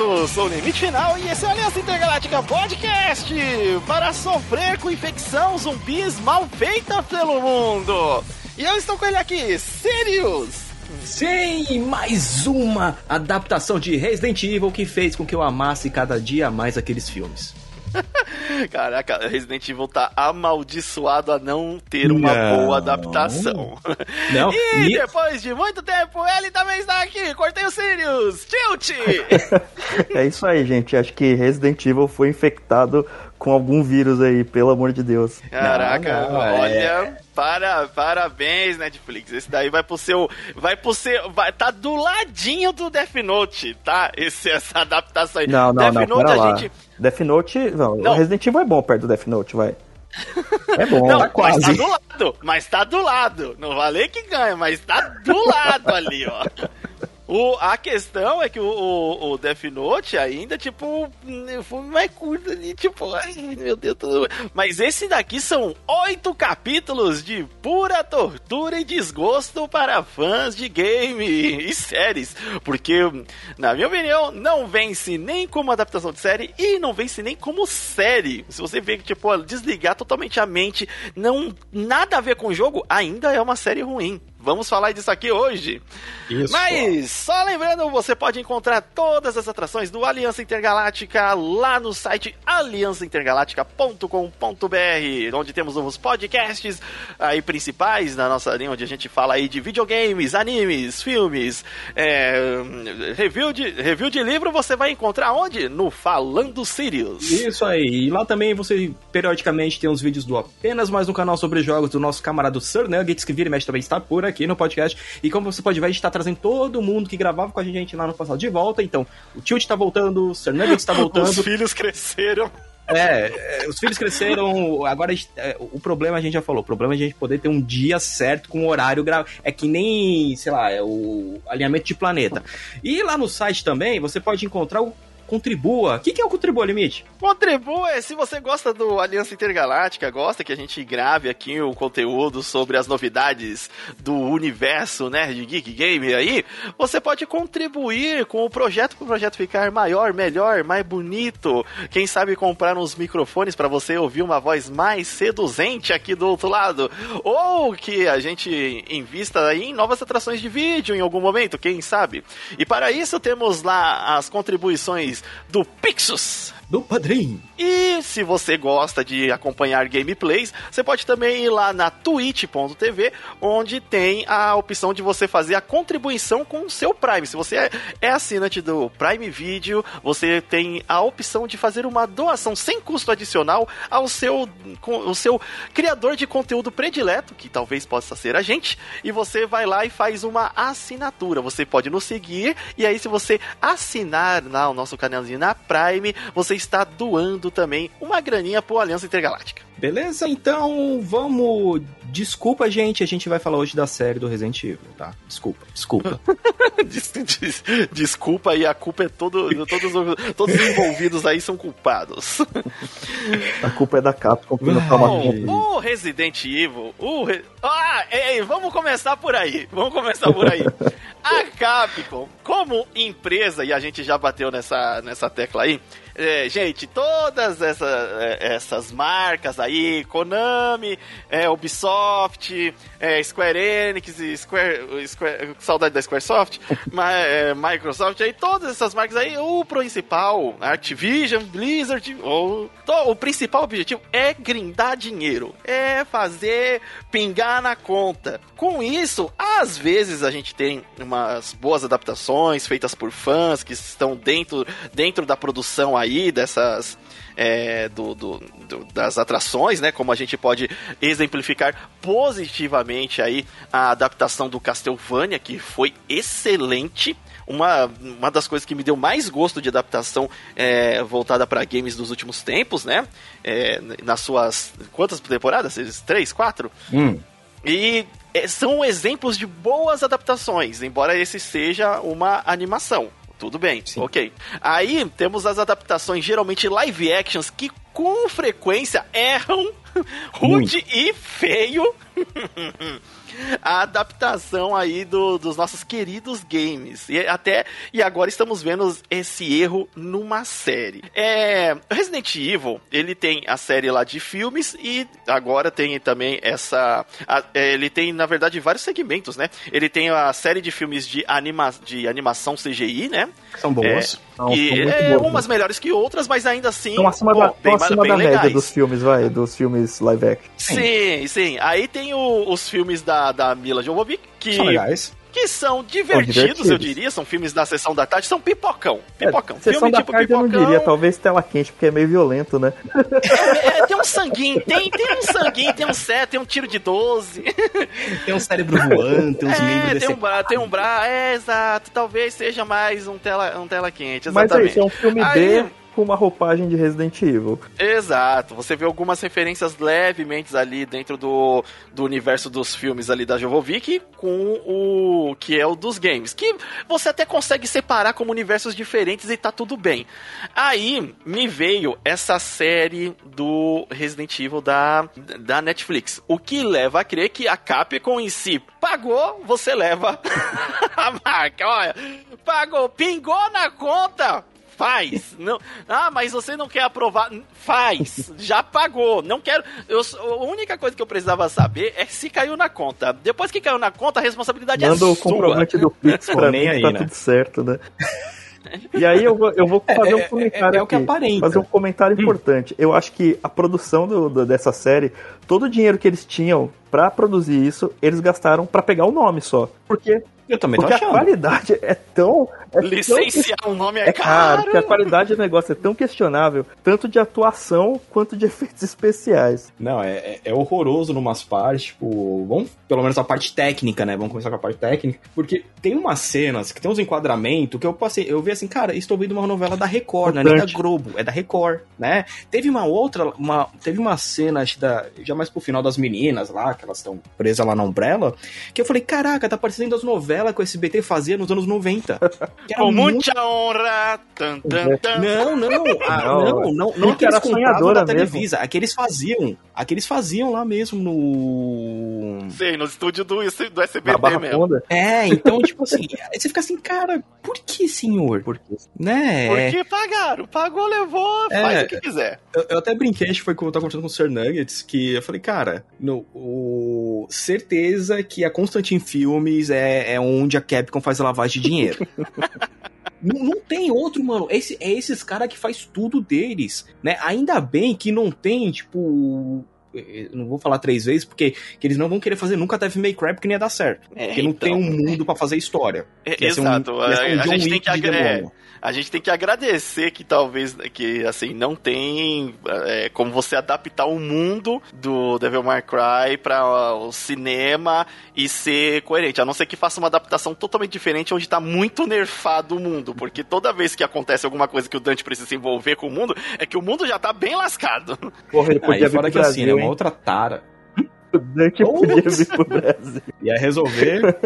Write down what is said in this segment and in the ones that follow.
isso, sou o Limite Final e esse é o Aliança Intergaláctica Podcast para sofrer com infecção zumbis mal feita pelo mundo. E eu estou com ele aqui, Sirius. Sim, mais uma adaptação de Resident Evil que fez com que eu amasse cada dia mais aqueles filmes. Caraca, Resident Evil tá amaldiçoado a não ter uma não. boa adaptação. Não. E, e, depois de muito tempo, ele também está aqui. Cortei o Sirius. Tilt! é isso aí, gente. Acho que Resident Evil foi infectado com algum vírus aí, pelo amor de Deus. Caraca, não, não, é. olha. É... Para, parabéns, Netflix. Esse daí vai pro seu. Vai pro seu. Vai, tá do ladinho do Death Note, tá? Esse, essa adaptação aí. Não, não, Death não. Note, a lá. gente. Death Note. Não, não. Resident Evil é bom perto do Death Note, vai. É bom, não, tá quase. Mas tá do lado, mas tá do lado. Não valeu que ganha, mas tá do lado ali, ó. O, a questão é que o, o, o Death Note ainda, tipo, foi mais curto ali, tipo, ai meu Deus, tudo... mas esse daqui são oito capítulos de pura tortura e desgosto para fãs de game e séries, porque, na minha opinião, não vence nem como adaptação de série e não vence nem como série. Se você vê que, tipo, desligar totalmente a mente, não nada a ver com o jogo, ainda é uma série ruim. Vamos falar disso aqui hoje. Isso. Mas, só lembrando, você pode encontrar todas as atrações do Aliança Intergaláctica lá no site aliançaintergaláctica.com.br, onde temos novos podcasts aí principais na nossa linha, onde a gente fala aí de videogames, animes, filmes, é, review, de, review de livro, você vai encontrar onde? No Falando Sirius. Isso aí. E lá também você, periodicamente, tem uns vídeos do Apenas Mais um canal sobre jogos do nosso camarada Sir Nuggets, que vira e mexe também está por aqui no podcast. E como você pode ver, a gente tá trazendo todo mundo que gravava com a gente lá no passado de volta. Então, o Tilt tá voltando, o Nuggets tá voltando. Os filhos cresceram. É, é, os filhos cresceram. Agora, é, o problema a gente já falou. O problema é a gente poder ter um dia certo com horário gra... É que nem, sei lá, é o alinhamento de planeta. E lá no site também você pode encontrar o contribua. O que, que é o Contribua Limite? Contribua, se você gosta do Aliança Intergaláctica, gosta que a gente grave aqui um conteúdo sobre as novidades do universo, de Geek Game aí, você pode contribuir com o projeto para o projeto ficar maior, melhor, mais bonito. Quem sabe comprar uns microfones para você ouvir uma voz mais seduzente aqui do outro lado. Ou que a gente invista aí em novas atrações de vídeo em algum momento, quem sabe. E para isso temos lá as contribuições do Pixus do Padrim. E se você gosta de acompanhar gameplays, você pode também ir lá na twitch.tv, onde tem a opção de você fazer a contribuição com o seu Prime. Se você é, é assinante do Prime Video, você tem a opção de fazer uma doação sem custo adicional ao seu, o seu criador de conteúdo predileto, que talvez possa ser a gente, e você vai lá e faz uma assinatura. Você pode nos seguir, e aí se você assinar lá o nosso canalzinho na Prime, você está doando também uma graninha pro Aliança Intergaláctica. Beleza? Então vamos. Desculpa, gente, a gente vai falar hoje da série do Resident Evil, tá? Desculpa, desculpa. des, des, desculpa e a culpa é todo. Todos, todos os envolvidos aí são culpados. A culpa é da Capcom que não O Resident Evil. O Re... Ah, ei, vamos começar por aí. Vamos começar por aí. A Capcom, como empresa, e a gente já bateu nessa, nessa tecla aí, é, gente, todas essa, é, essas marcas aí, Konami, é, Ubisoft, é, Square Enix, Square, Square, saudade da Squaresoft, é, Microsoft, aí todas essas marcas aí, o principal, Activision, Blizzard, o, o principal objetivo é grindar dinheiro, é fazer pingar na conta. Com isso, às vezes a gente tem umas boas adaptações feitas por fãs que estão dentro, dentro da produção aí dessas é, do, do, do, das atrações, né? Como a gente pode exemplificar positivamente aí a adaptação do Castlevania, que foi excelente. Uma, uma das coisas que me deu mais gosto de adaptação é, voltada para games dos últimos tempos, né? É, nas suas. Quantas temporadas? Três, quatro? Hum. E é, são exemplos de boas adaptações, embora esse seja uma animação. Tudo bem, Sim. ok. Aí temos as adaptações, geralmente live actions, que com frequência erram rude e feio. a adaptação aí do, dos nossos queridos games. E até e agora estamos vendo esse erro numa série. É, Resident Evil, ele tem a série lá de filmes e agora tem também essa a, é, ele tem na verdade vários segmentos, né? Ele tem a série de filmes de, anima, de animação CGI, né? São boas. É, Não, e, é, boas, umas né? melhores que outras, mas ainda assim. Estão acima bom, da, bem, acima bem da média dos filmes, vai, dos filmes live action. Sim, sim. Aí tem o, os filmes da, da Mila Jovovich, que. São legais que são divertidos, divertidos, eu diria, são filmes da sessão da tarde, são pipocão. É, pipocão. É, sessão Filme da tipo tarde pipocão. eu não diria, talvez tela quente, porque é meio violento, né? É, é, tem um sanguinho, tem, tem um sanguinho, tem um set, tem um tiro de 12. Tem um cérebro voando, tem uns é, membros tem um, bra, tem um braço, é, exato, talvez seja mais um tela, um tela quente, exatamente. Mas é isso, é um filme Aí, B com uma roupagem de Resident Evil. Exato. Você vê algumas referências levemente ali dentro do, do universo dos filmes ali da Jovovic com o que é o dos games, que você até consegue separar como universos diferentes e tá tudo bem. Aí me veio essa série do Resident Evil da, da Netflix, o que leva a crer que a Capcom em si pagou, você leva a marca, olha, pagou, pingou na conta, Faz. Não, ah, mas você não quer aprovar. Faz. Já pagou. Não quero. Eu, a única coisa que eu precisava saber é se caiu na conta. Depois que caiu na conta, a responsabilidade Manda é sua. Manda o comprovante do Pix pra mim, aí, tá né? tudo certo, né? E aí eu vou, eu vou fazer um é, é, comentário. É, é, é o que aparenta. Fazer um comentário hum. importante. Eu acho que a produção do, do, dessa série, todo o dinheiro que eles tinham para produzir isso, eles gastaram para pegar o nome só. Porque eu também Porque a qualidade é tão. É Licenciar tão... um nome é, é caro. Porque a qualidade do negócio é tão questionável, tanto de atuação quanto de efeitos especiais. Não, é, é, é horroroso numas partes, tipo, vamos, pelo menos a parte técnica, né? Vamos começar com a parte técnica. Porque tem umas cenas que tem uns enquadramentos que eu passei, eu vi assim, cara, estou vendo uma novela da Record, não é nem da Globo, é da Record, né? Teve uma outra, uma, teve uma cena, acho, da, já mais pro final das meninas lá, que elas estão presas lá na Umbrella, que eu falei, caraca, tá parecendo as novelas novela que o SBT fazia nos anos 90. Com muita honra. Tan, tan, tan. Não, não, ah, não, não, não, não que era sonhadora da Televisa, aqueles faziam, aqueles faziam lá mesmo no Sei, no estúdio do, do SBT mesmo. Fonda. É, então tipo assim, você fica assim, cara, por que, senhor? Por quê? Né? Porque pagaram, pagou, levou, é, faz o que quiser. Eu, eu até brinquei, acho que foi quando eu tava conversando com o Sir Nuggets, que eu falei, cara, no, o, certeza que a Constantine Filmes é, é onde a Capcom faz a lavagem de dinheiro. Não, não, tem outro, mano. Esse, é esses caras que faz tudo deles, né? Ainda bem que não tem, tipo, não vou falar três vezes, porque eles não vão querer fazer nunca Devil May Cry porque não ia dar certo. É, porque não tem um então. mundo para fazer história. É, exato. Um, um a, a gente tem que é, a gente tem que agradecer que talvez, que assim, não tem é, como você adaptar o mundo do Devil May Cry para o cinema e ser coerente, a não ser que faça uma adaptação totalmente diferente onde tá muito nerfado o mundo, porque toda vez que acontece alguma coisa que o Dante precisa se envolver com o mundo, é que o mundo já tá bem lascado. Porra, ele podia Aí, fora que assim, né, uma outra tara o Dante podia vir pro Brasil. Ia resolver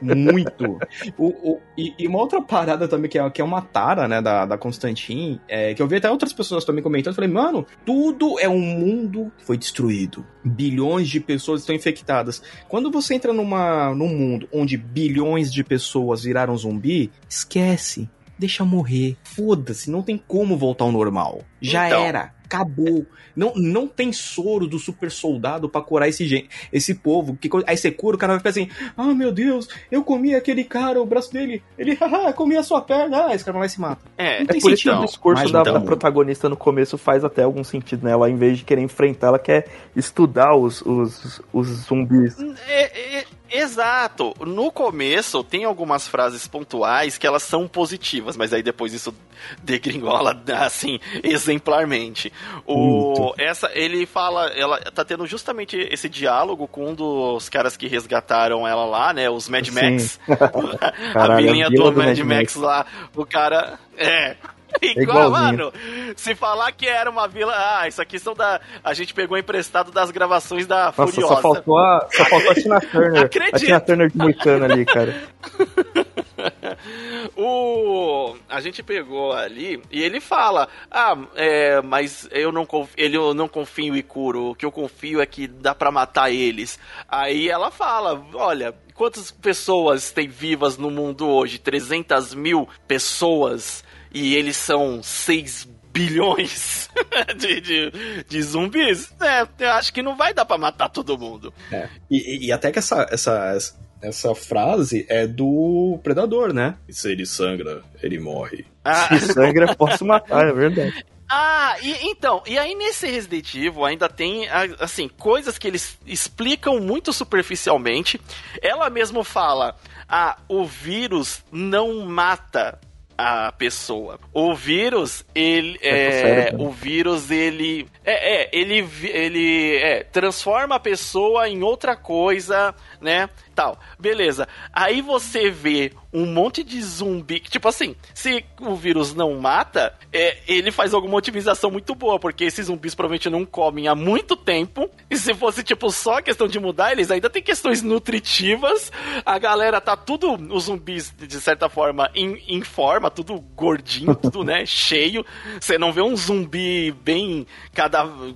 muito. O, o, e, e, uma outra parada também, que é, que é uma tara, né, da, da Constantine, é, que eu vi até outras pessoas também comentando, falei, mano, tudo é um mundo que foi destruído. Bilhões de pessoas estão infectadas. Quando você entra numa, num mundo onde bilhões de pessoas viraram zumbi, esquece. Deixa morrer. Foda-se, não tem como voltar ao normal. Já então, era acabou. Não, não tem soro do super soldado para curar esse, esse povo. Que, aí você cura, o cara vai ficar assim: Ah, meu Deus, eu comi aquele cara, o braço dele, ele haha, comi a sua perna. Ah, esse cara vai lá e se mata. É, não tem é por sentido. Isso o discurso da, então... da, protagonista no começo faz até algum sentido, né? Ela, em vez de querer enfrentar, ela quer estudar os, os, os zumbis. É, é, Exato. No começo tem algumas frases pontuais que elas são positivas, mas aí depois isso degringola assim exemplarmente. O essa ele fala, ela tá tendo justamente esse diálogo com um dos caras que resgataram ela lá, né, os Mad Max. Caralho, a vilinha do, do Mad, Mad Max, Max lá, o cara é Igual, mano, se falar que era uma vila. Ah, isso aqui são da. A gente pegou emprestado das gravações da Nossa, Furiosa. Só faltou a, só faltou a Tina Turner. Acredito. A Tina Turner de Moicano ali, cara. o a gente pegou ali e ele fala: "Ah, é, mas eu não confio, ele eu não confio em Ikuro, o que eu confio é que dá para matar eles". Aí ela fala: "Olha, quantas pessoas tem vivas no mundo hoje? 300 mil pessoas e eles são 6 bilhões de, de, de, zumbis, é, eu acho que não vai dar pra matar todo mundo. É. E, e, até que essa, essa, essa frase é do Predador, né? E se ele sangra, ele morre. Ah. Se sangra, posso matar, é verdade. Ah, e, então, e aí nesse Resident Evil ainda tem, assim, coisas que eles explicam muito superficialmente. Ela mesmo fala, ah, o vírus não mata a pessoa. O vírus, ele é, é o vírus ele é, é ele ele é, transforma a pessoa em outra coisa, né? Tal. Beleza. Aí você vê um monte de zumbi. Tipo assim, se o vírus não mata, é, ele faz alguma otimização muito boa, porque esses zumbis provavelmente não comem há muito tempo. E se fosse, tipo, só questão de mudar, eles ainda tem questões nutritivas. A galera tá tudo, os zumbis, de certa forma, em, em forma, tudo gordinho, tudo, né? Cheio. Você não vê um zumbi bem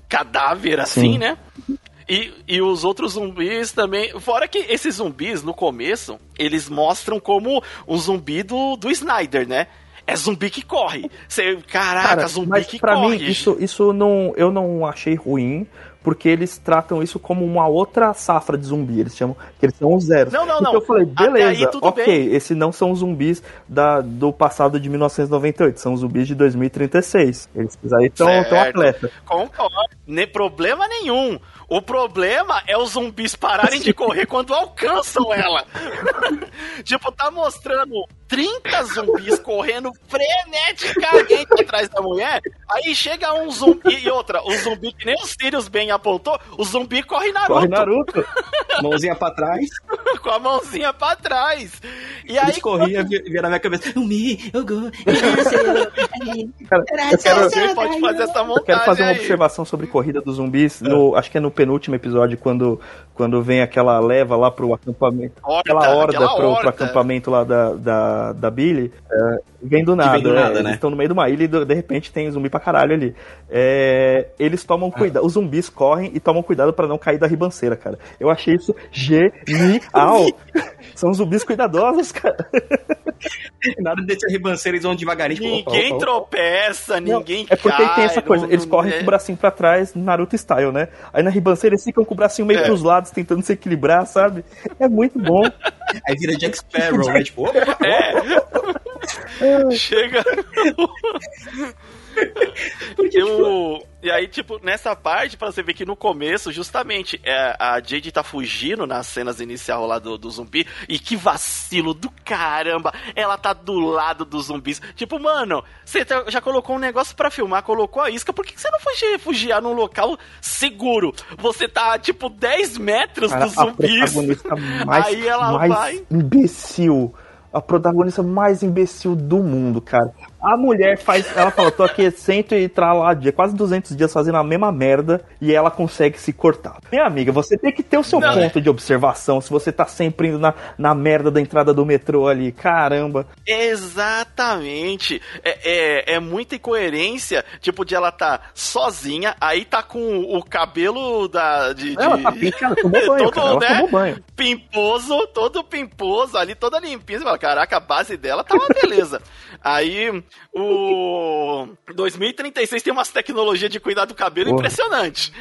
cadáver assim, Sim. né? E, e os outros zumbis também. Fora que esses zumbis, no começo, eles mostram como um zumbi do, do Snyder, né? É zumbi que corre. Você, caraca, Cara, zumbi mas que pra corre. Mim, isso, isso não, eu não achei ruim, porque eles tratam isso como uma outra safra de zumbi. Eles chamam que eles são os zeros. Não, não, então não. eu falei, beleza, ok, bem. esses não são zumbis da, do passado de 1998, são zumbis de 2036. Eles aí estão atletas. Concordo, nem problema nenhum. O problema é os zumbis pararem de correr quando alcançam ela. tipo, tá mostrando 30 zumbis correndo freneticamente atrás da mulher. Aí chega um zumbi e outra, o zumbi que nem os Sirius bem apontou, o zumbi corre Naruto. Corre Naruto. mãozinha pra trás. Com a mãozinha pra trás. E aí. corria e via na minha cabeça. Umi, eu quero, pode fazer essa montagem. Eu quero fazer uma aí. observação sobre corrida dos zumbis. No, acho que é no penúltimo episódio, quando, quando vem aquela leva lá pro acampamento. Horta, aquela horda, aquela pro, horda. pro acampamento lá da, da, da Billy. É, vem do nada. Vem do nada é, né? Eles estão no meio de uma ilha e de repente tem zumbi pra caralho ali. É, eles tomam cuidado. Os zumbis correm e tomam cuidado para não cair da ribanceira, cara. Eu achei isso genial. São zumbis cuidadosos, cara. Na hora de descer a ribanceira, eles vão devagarinho. Ninguém opa, opa, tropeça, não, ninguém É porque cai, tem essa coisa, eles correm é... com o bracinho pra trás, Naruto style, né? Aí na ribanceira eles ficam com o bracinho meio é. pros lados, tentando se equilibrar, sabe? É muito bom. Aí vira Jack Sparrow, né? Tipo, opa, é. Chega. Porque o... E aí, tipo, nessa parte, pra você ver que no começo, justamente, é, a Jade tá fugindo nas cenas inicial lá do, do zumbi. E que vacilo do caramba! Ela tá do lado dos zumbis. Tipo, mano, você tá, já colocou um negócio para filmar, colocou a isca, por que, que você não foi refugiar num local seguro? Você tá, tipo, 10 metros Cara, dos zumbis. mais, aí ela mais vai. Imbecil a protagonista mais imbecil do mundo, cara. A mulher faz. Ela fala, tô aqui cento e lá dia, quase 200 dias fazendo a mesma merda e ela consegue se cortar. Minha amiga, você tem que ter o seu Não. ponto de observação se você tá sempre indo na, na merda da entrada do metrô ali. Caramba. Exatamente. É, é, é muita incoerência, tipo, de ela tá sozinha, aí tá com o cabelo da. De, de... Ela tá pintada, tomou banho. todo, cara, ela né? tomou banho. Pimposo, todo pimposo ali, toda limpinha. Você fala, caraca, a base dela tá uma beleza. Aí o 2036 tem umas tecnologias de cuidar do cabelo Porra. impressionante.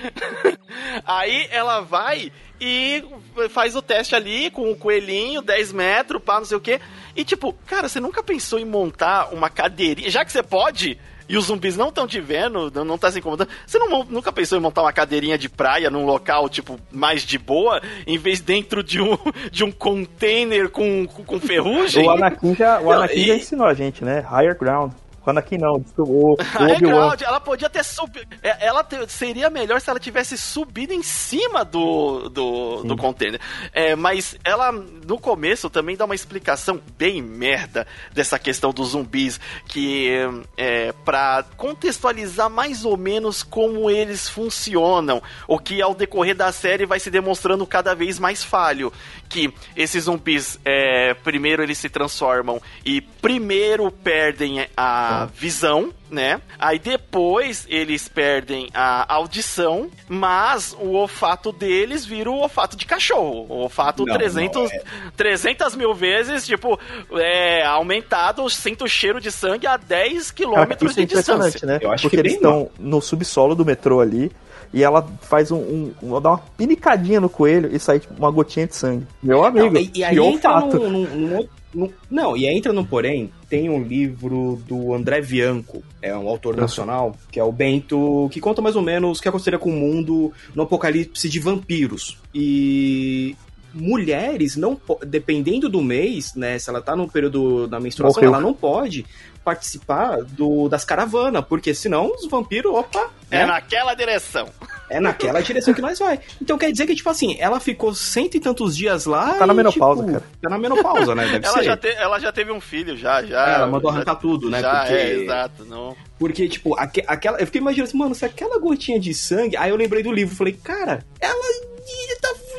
Aí ela vai e faz o teste ali com o coelhinho, 10 metros, pá, não sei o quê. E tipo, cara, você nunca pensou em montar uma cadeirinha? Já que você pode, e os zumbis não estão te vendo, não, tá se incomodando. Você não, nunca pensou em montar uma cadeirinha de praia num local, tipo, mais de boa, em vez dentro de um, de um container com, com, com ferrugem? o Anakin, já, o Anakin e... já ensinou a gente, né? Higher ground. O Anakin não, desculpa, o, o é, ela podia ter subido. É, ela seria melhor se ela tivesse subido em cima do, do, do container. É, mas ela, no começo, também dá uma explicação bem merda dessa questão dos zumbis, que é pra contextualizar mais ou menos como eles funcionam, o que ao decorrer da série vai se demonstrando cada vez mais falho. Que esses zumbis, é, primeiro eles se transformam e primeiro perdem a visão, né? Aí depois eles perdem a audição, mas o olfato deles vira o olfato de cachorro. O olfato não, 300, não é. 300 mil vezes, tipo, é, aumentado, sinto o cheiro de sangue a 10 quilômetros de é distância. Né? Porque eles estão no subsolo do metrô ali, e ela faz um, um, um, dá uma pinicadinha no coelho e sai tipo, uma gotinha de sangue. Meu amigo, não, e, e aí entra num, num, num, não, e entra no porém, tem um livro do André Bianco, é um autor nacional, que é o Bento, que conta mais ou menos o que aconteceria com o mundo no apocalipse de vampiros. E mulheres não dependendo do mês, né, se ela tá no período da menstruação, Morreu. ela não pode participar do, das caravanas, porque senão os vampiros, opa. É né? naquela direção. É naquela direção que nós vai. Então quer dizer que, tipo assim, ela ficou cento e tantos dias lá. Tá na menopausa, tipo, cara. Tá na menopausa, né? Deve ela, ser. Já te, ela já teve um filho, já, já. É, ela mandou arrancar já, tudo, né? Já, porque, é, exato. Não. Porque, tipo, aqu aquela. Eu fiquei imaginando assim, mano, se aquela gotinha de sangue. Aí eu lembrei do livro, falei, cara, ela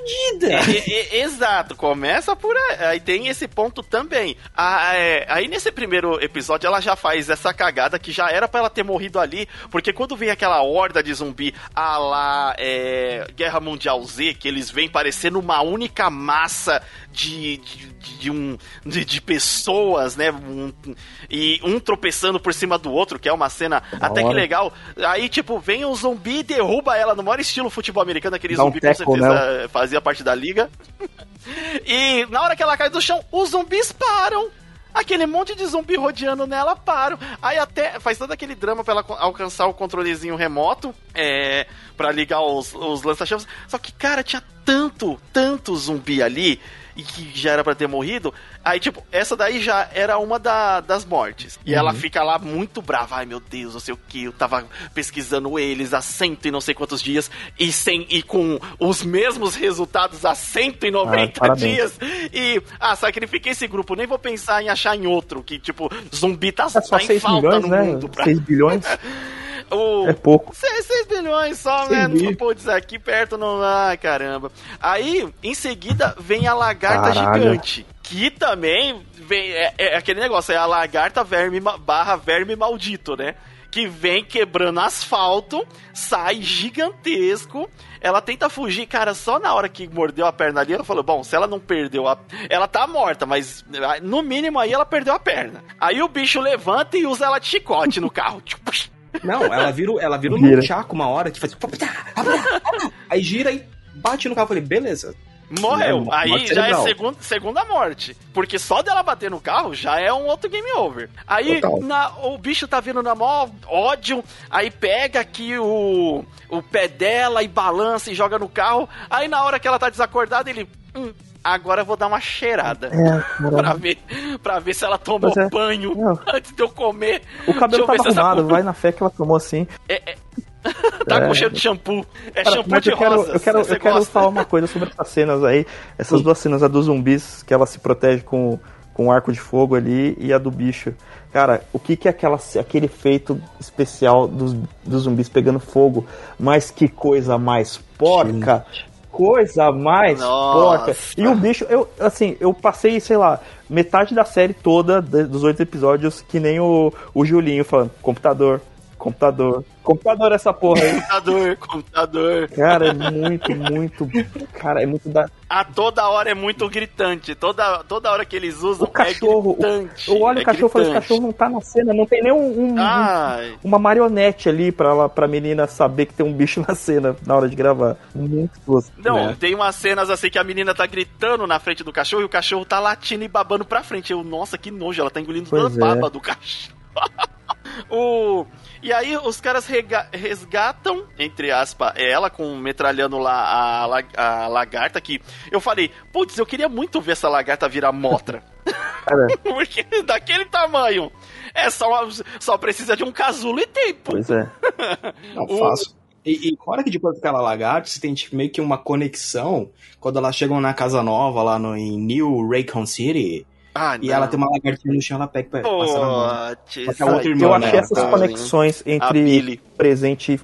fudida. É, é, exato, começa por aí. Aí tem esse ponto também. Ah, é, aí nesse primeiro episódio ela já faz essa cagada que já era para ela ter morrido ali, porque quando vem aquela horda de zumbi a lá é, Guerra Mundial Z, que eles vêm parecendo uma única massa de, de, de um, de, de, pessoas, né? Um, e um tropeçando por cima do outro, que é uma cena da até hora. que legal. Aí, tipo, vem um zumbi e derruba ela no maior estilo futebol americano, aquele Dá zumbi um teco, com certeza né? fazia parte da liga. e na hora que ela cai do chão, os zumbis param aquele monte de zumbi rodeando nela param. Aí até faz todo aquele drama pra ela alcançar o controlezinho remoto, é, para ligar os, os lança-chamas. Só que, cara, tinha tanto, tanto zumbi ali e que já era para ter morrido. Aí, tipo, essa daí já era uma da, das mortes. E uhum. ela fica lá muito brava. Ai, meu Deus, não sei o que. Eu tava pesquisando eles há cento e não sei quantos dias e, sem, e com os mesmos resultados há 190 ah, dias. E, ah, sacrifiquei esse grupo. Nem vou pensar em achar em outro. Que, tipo, zumbi tá, é tá em falta milhões, no né? mundo. Pra... 6 bilhões? O... É pouco. 6, 6 bilhões só, né? Putz, aqui perto não. Ai, caramba. Aí, em seguida, vem a lagarta Caralho. gigante. Que também vem. É, é, aquele negócio, é a lagarta verme barra verme maldito, né? que vem quebrando asfalto, sai gigantesco. Ela tenta fugir, cara, só na hora que mordeu a perna ali, ela falou: Bom, se ela não perdeu a. Ela tá morta, mas no mínimo aí ela perdeu a perna. Aí o bicho levanta e usa ela de chicote no carro. Tipo, não, ela vira, ela vira, vira. um chaco uma hora que faz. Aí gira e bate no carro. Eu falei, beleza. Morreu. É, aí já é segunda, segunda morte. Porque só dela bater no carro já é um outro game over. Aí na, o bicho tá vindo na maior ódio. Aí pega aqui o, o pé dela e balança e joga no carro. Aí na hora que ela tá desacordada, ele. Hum, agora eu vou dar uma cheirada. É, pra, ver, pra ver se ela tomou é. banho Não. antes de eu comer. O cabelo tava arrumado, vai na fé que ela tomou assim. É, é... tá é. com cheiro de shampoo. É Cara, shampoo de eu quero, Eu quero, eu quero falar uma coisa sobre essas cenas aí. Essas duas cenas, a dos zumbis, que ela se protege com, com um arco de fogo ali, e a do bicho. Cara, o que, que é aquela, aquele efeito especial dos, dos zumbis pegando fogo? Mas que coisa mais porca! Gente coisa mais Nossa. porca. E o bicho, eu, assim, eu passei, sei lá, metade da série toda dos oito episódios que nem o, o Julinho falando, computador, computador, Computador essa porra aí. computador, computador. Cara, é muito, muito. Cara, é muito da. A toda hora é muito gritante. Toda, toda hora que eles usam o cachorro, é gritante. Eu olho é o cachorro e falo, esse cachorro não tá na cena, não tem nem um, um, um, uma marionete ali pra, ela, pra menina saber que tem um bicho na cena na hora de gravar. Muito gosto. Não, né? tem umas cenas assim que a menina tá gritando na frente do cachorro e o cachorro tá latindo e babando pra frente. Eu, nossa, que nojo, ela tá engolindo toda a é. baba do cachorro. o e aí os caras resgatam, entre aspas, ela com metralhando lá a, a lagarta que eu falei, putz, eu queria muito ver essa lagarta virar motra. Porque daquele tamanho é só, só precisa de um casulo e tempo. Pois é. Não, fácil. E, e hora que depois daquela lagarta, você tem tipo, meio que uma conexão quando elas chegam na casa nova lá no, em New Raycon City. Ah, e ela tem uma lagartinha no chão, ela pega pra Pô, passar na mão. Eu achei essas conexões entre presente e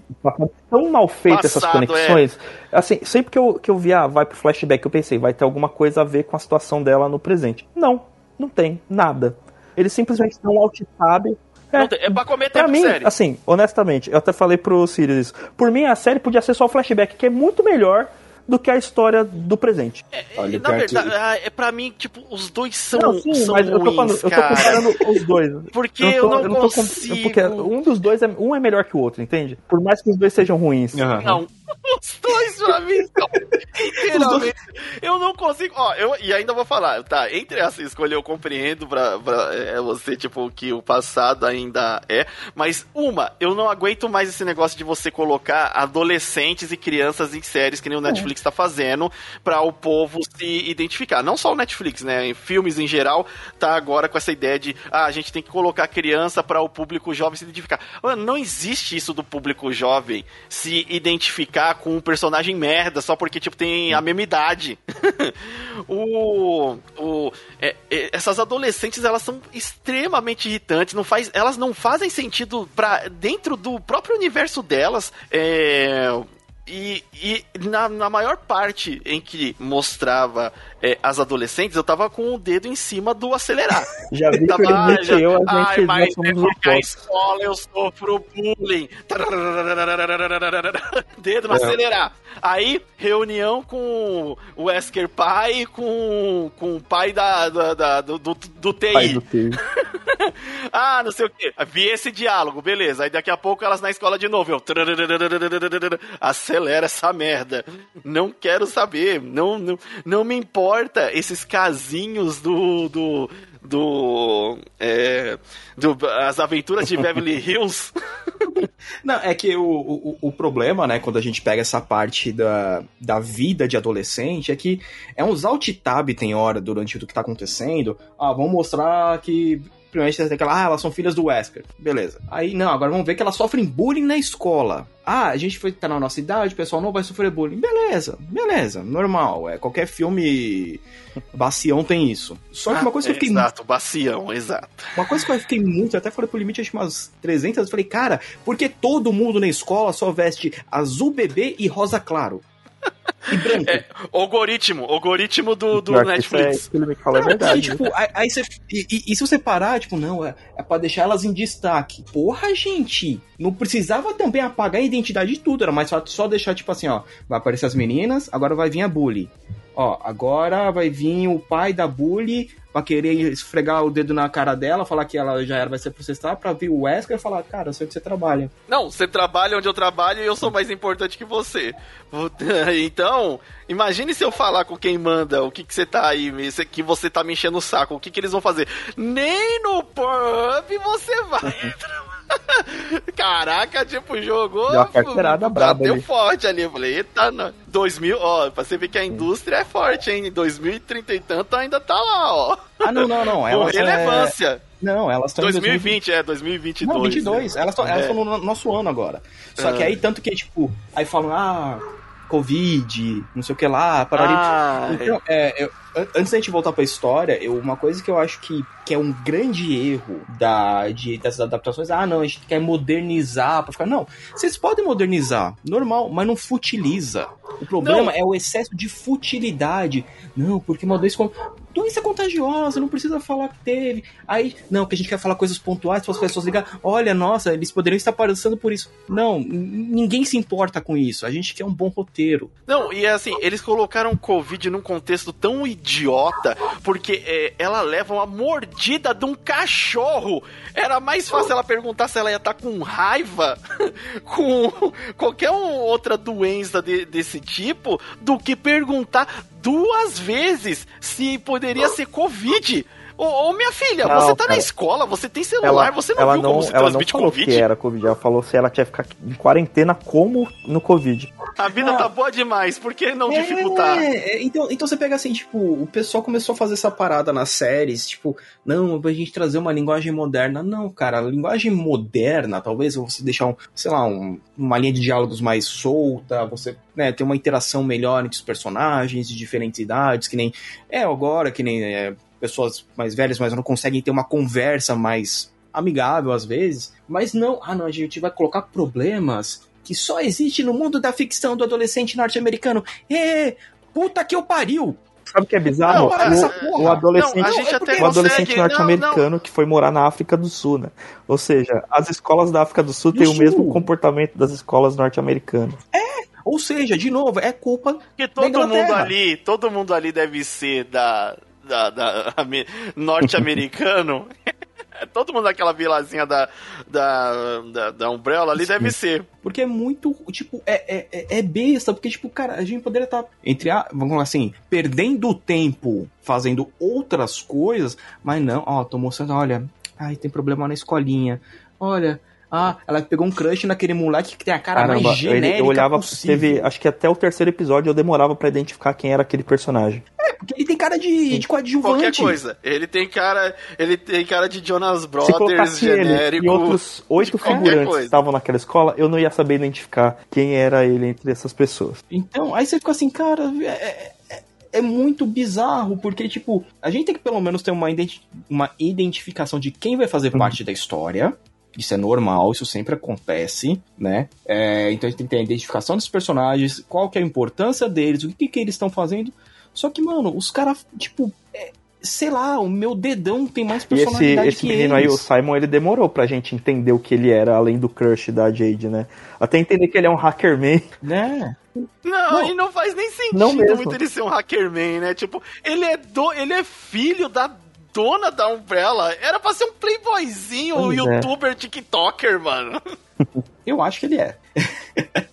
tão mal feitas essas conexões. É. Assim, sempre que eu, que eu vi, ah, vai pro flashback, eu pensei, vai ter alguma coisa a ver com a situação dela no presente. Não, não tem, nada. Eles simplesmente dão um alt tab é, é pra comer tempo mim, série. Assim, honestamente, eu até falei pro Sirius isso. Por mim, a série podia ser só o flashback, que é muito melhor do que a história do presente. É, Olha, na verdade, que... Ah, é pra mim, tipo, os dois são, não, sim, são mas ruins, eu tô, falando, eu tô comparando os dois. Porque eu, tô, eu não, eu consigo... porque um dos dois, é, um é melhor que o outro, entende? Por mais que os dois sejam ruins. Uhum. Não, os dois pra mim são inteiramente. Eu não consigo. Ó, eu, e ainda vou falar, tá? Entre essa escolha eu compreendo pra, pra é, você, tipo, que o passado ainda é. Mas, uma, eu não aguento mais esse negócio de você colocar adolescentes e crianças em séries que nem o é. Netflix é. tá fazendo pra o povo se identificar. Não só o Netflix, né? Em filmes em geral, tá agora com essa ideia de ah, a gente tem que colocar criança para o público jovem se identificar. Mano, não existe isso do público jovem se identificar com um personagem merda só porque, tipo, tem a mesma idade. o, o, é, é, essas adolescentes, elas são extremamente irritantes. Não faz, elas não fazem sentido para dentro do próprio universo delas. É, e, e na, na, maior parte em que mostrava é, as adolescentes, eu tava com o dedo em cima do acelerar. Já vi tava, que ele já, eu, a gente ai, mas é porque a escola eu sofro bullying. Dedo no é. acelerar. Aí, reunião com o Wesker pai e com, com o pai da, da, da do, do, do TI. Do TI. ah, não sei o que. Vi esse diálogo, beleza. Aí daqui a pouco elas na escola de novo. Eu. Acelera essa merda. Não quero saber. Não, não, não me importa esses casinhos do. do do, é, do as aventuras de Beverly Hills. Não, é que o, o, o, problema, né, quando a gente pega essa parte da, da vida de adolescente, é que é uns alt-tab tem hora durante tudo que tá acontecendo. Ah, vamos mostrar que primeiramente tem aquela, ah, elas são filhas do Wesker. Beleza. Aí, não, agora vamos ver que elas sofrem bullying na escola. Ah, a gente foi, tá na nossa idade, o pessoal não vai sofrer bullying. Beleza, beleza, normal. É, qualquer filme bacião tem isso. Só que uma coisa que eu fiquei... Exato, bacião, exato. Uma coisa que eu fiquei muito, até falei pro limite, acho umas 300, eu falei, cara, porque todo mundo na escola só veste azul bebê e rosa claro? E branco. É, algoritmo, algoritmo do, do é Netflix. É, fala é verdade. E, tipo, aí você, e, e, e, se você parar, tipo, não, é, é pra deixar elas em destaque. Porra, gente, não precisava também apagar a identidade de tudo, era mais fácil só deixar, tipo assim, ó, vai aparecer as meninas, agora vai vir a bully. Ó, agora vai vir o pai da bully pra querer esfregar o dedo na cara dela, falar que ela já era, vai ser processada, pra vir o Wesker e falar, cara, eu sei que você trabalha. Não, você trabalha onde eu trabalho e eu sou mais importante que você. Então, imagine se eu falar com quem manda o que, que você tá aí, que você tá me enchendo o saco, o que, que eles vão fazer? Nem no pub você vai trabalhar. Caraca, tipo, jogou. Deu uma carteirada braba Bateu ali. forte ali. Eu falei, eita, não. 2000, ó, pra você ver que a indústria é forte, hein? 2030 e tanto ainda tá lá, ó. Ah, não, não, não. Elas, relevância. É... Não, elas estão 2020, 2020, é, 2022. Não, 22. Né? Elas estão é. no nosso ano agora. Só que ah. aí, tanto que, tipo, aí falam, ah, Covid, não sei o que lá, pararia. Ah, então, é, eu, antes da gente voltar pra história, eu, uma coisa que eu acho que, que é um grande erro da, de, dessas adaptações, ah, não, a gente quer modernizar pra ficar. Não, vocês podem modernizar, normal, mas não futiliza. O problema não. é o excesso de futilidade. Não, porque uma doença. Doença contagiosa, não precisa falar que teve. Aí, não, que a gente quer falar coisas pontuais para as pessoas ligar. Olha, nossa, eles poderiam estar passando por isso. Não, ninguém se importa com isso. A gente quer um bom roteiro. Não, e é assim, eles colocaram Covid num contexto tão idiota, porque é, ela leva uma mordida de um cachorro. Era mais fácil ela perguntar se ela ia estar tá com raiva, com qualquer outra doença de, desse tipo, do que perguntar duas vezes se poderia ser Covid. Ô, ô minha filha, não, você tá cara, na escola, você tem celular, ela, você não ela viu não, como se ela transmite não falou Covid? que era Covid, ela falou se ela tinha que ficar em quarentena como no Covid. A vida ah. tá boa demais, por que não é, dificultar? É, então, então você pega assim, tipo, o pessoal começou a fazer essa parada nas séries, tipo, não, pra gente trazer uma linguagem moderna. Não, cara, a linguagem moderna, talvez você deixar um, sei lá, um, uma linha de diálogos mais solta, você né, ter uma interação melhor entre os personagens de diferentes idades, que nem é agora, que nem é, pessoas mais velhas, mas não conseguem ter uma conversa mais amigável às vezes. Mas não, ah não, a gente vai colocar problemas que só existe no mundo da ficção do adolescente norte-americano. É, puta que eu pariu! Sabe o que é bizarro? Não, o, o, adolescente, não, o adolescente norte-americano que foi morar na África do Sul, né? Ou seja, as escolas da África do Sul do têm Sul. o mesmo comportamento das escolas norte-americanas. É, ou seja, de novo, é culpa que todo mundo ali, todo mundo ali deve ser da, da, da norte-americano. Todo mundo daquela vilazinha da, da, da, da Umbrella ali Sim. deve ser. Porque é muito, tipo, é, é, é besta, porque, tipo, cara, a gente poderia estar, tá, entre a, vamos assim, perdendo tempo fazendo outras coisas, mas não, ó, tô mostrando, olha, ai, tem problema na escolinha, olha, ah, ela pegou um crush naquele moleque que tem a cara Caramba, mais genérica eu olhava, possível. teve, acho que até o terceiro episódio eu demorava para identificar quem era aquele personagem. É, porque ele tem cara de, de coadjuvante. Qualquer coisa. Ele tem cara, ele tem cara de Jonas Brothers genérico. e outros oito figurantes que estavam naquela escola, eu não ia saber identificar quem era ele entre essas pessoas. Então, aí você ficou assim, cara, é, é, é muito bizarro, porque, tipo, a gente tem que pelo menos ter uma, identi uma identificação de quem vai fazer uhum. parte da história. Isso é normal, isso sempre acontece, né? É, então a gente tem que ter a identificação dos personagens, qual que é a importância deles, o que, que eles estão fazendo. Só que, mano, os caras, tipo, é, sei lá, o meu dedão tem mais personalidade esse, esse menino eles. aí, o Simon, ele demorou pra gente entender o que ele era, além do crush da Jade, né? Até entender que ele é um hackerman. Né? Não, não, e não faz nem sentido muito ele ser um hackerman, né? Tipo, ele é do, ele é filho da dona da Umbrella era pra ser um playboyzinho, um youtuber, tiktoker, mano. Eu acho que ele é.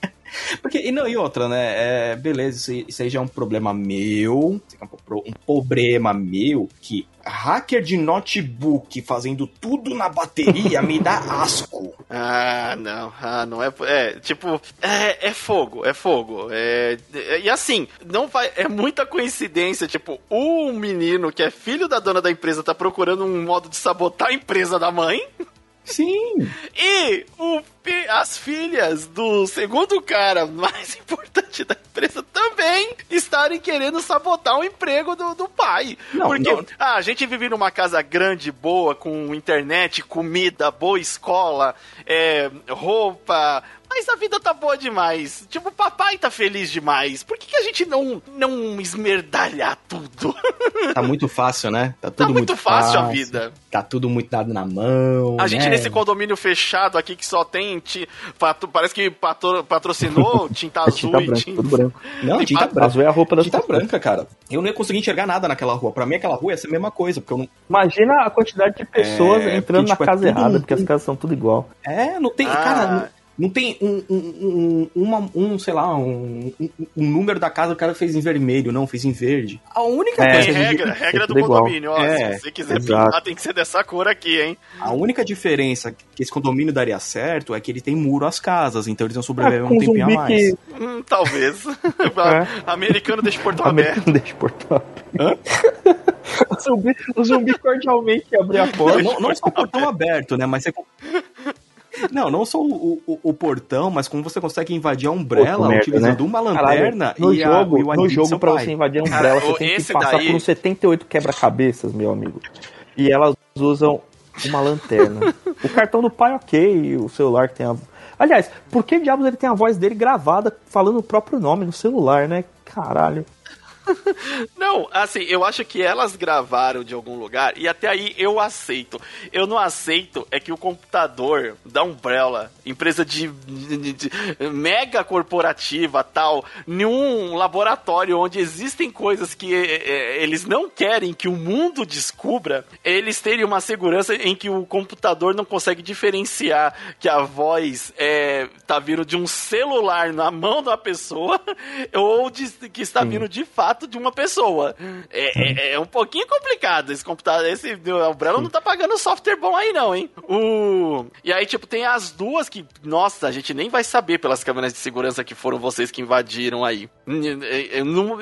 Porque, e, não, e outra, né? É, beleza, isso, isso aí já é um problema meu. Um problema meu que hacker de notebook fazendo tudo na bateria me dá asco. Ah, não. Ah, não é. É, tipo, é, é fogo, é fogo. É, é, e assim, não vai. É muita coincidência, tipo, o menino que é filho da dona da empresa tá procurando um modo de sabotar a empresa da mãe. Sim. E o, as filhas do segundo cara mais importante da empresa também estarem querendo sabotar o emprego do, do pai. Não, Porque não. Ah, a gente vive numa casa grande, boa, com internet, comida, boa escola, é, roupa, mas a vida tá boa demais. Tipo, o papai tá feliz demais. Por que, que a gente não, não esmerdalhar tudo? Tá muito fácil, né? Tá tudo tá muito, muito fácil, fácil, a vida. Tá tudo muito dado na mão. A né? gente nesse condomínio fechado aqui que só tem. Parece que patro, patrocinou tinta azul tinta branca, tinta... Tudo branco. Não, tinta branca. Azul é a roupa da Tinta branca, cara. Eu não ia conseguir enxergar nada naquela rua. Pra mim, aquela rua ia ser a mesma coisa. Porque eu não... Imagina a quantidade de pessoas é, entrando porque, tipo, na casa é errada, porque as casas são tudo igual. É, não tem. Ah. Cara, não tem um, um, um, uma, um sei lá, um, um, um, número da casa o cara fez em vermelho, não, fez em verde. A única é, coisa. regra, regra do condomínio, ó. É, se você quiser exato. pintar, tem que ser dessa cor aqui, hein? A única diferença que esse condomínio daria certo é que ele tem muro às casas, então eles vão sobreviver é, um tempinho a mais. Que... Hum, talvez. é. Americano deixa o portão Americano aberto. deixa o portão aberto. o, zumbi, o zumbi cordialmente abre a porta. Não, não só o portão aberto, né? Mas você. Não, não só o, o, o, portão, mas como você consegue invadir a Umbrella Pô, utilizando né? uma lanterna Caralho, no e jogo, a, e o No jogo, pra pai. você invadir a Umbrella, Cara, você tem que passar daí... por uns 78 quebra-cabeças, meu amigo. E elas usam uma lanterna. o cartão do pai, ok, o celular que tem a. Aliás, por que diabos ele tem a voz dele gravada falando o próprio nome no celular, né? Caralho. não, assim, eu acho que elas gravaram de algum lugar e até aí eu aceito. Eu não aceito é que o computador da Umbrella, empresa de, de, de mega corporativa tal, num laboratório onde existem coisas que é, eles não querem que o mundo descubra, eles terem uma segurança em que o computador não consegue diferenciar que a voz é, tá vindo de um celular na mão da pessoa ou de, que está vindo de fato contrato de uma pessoa. É, é, é um pouquinho complicado esse computador. Esse o Umbrella não tá pagando software bom aí, não, hein? O... E aí, tipo, tem as duas que, nossa, a gente nem vai saber pelas câmeras de segurança que foram vocês que invadiram aí. Eu não,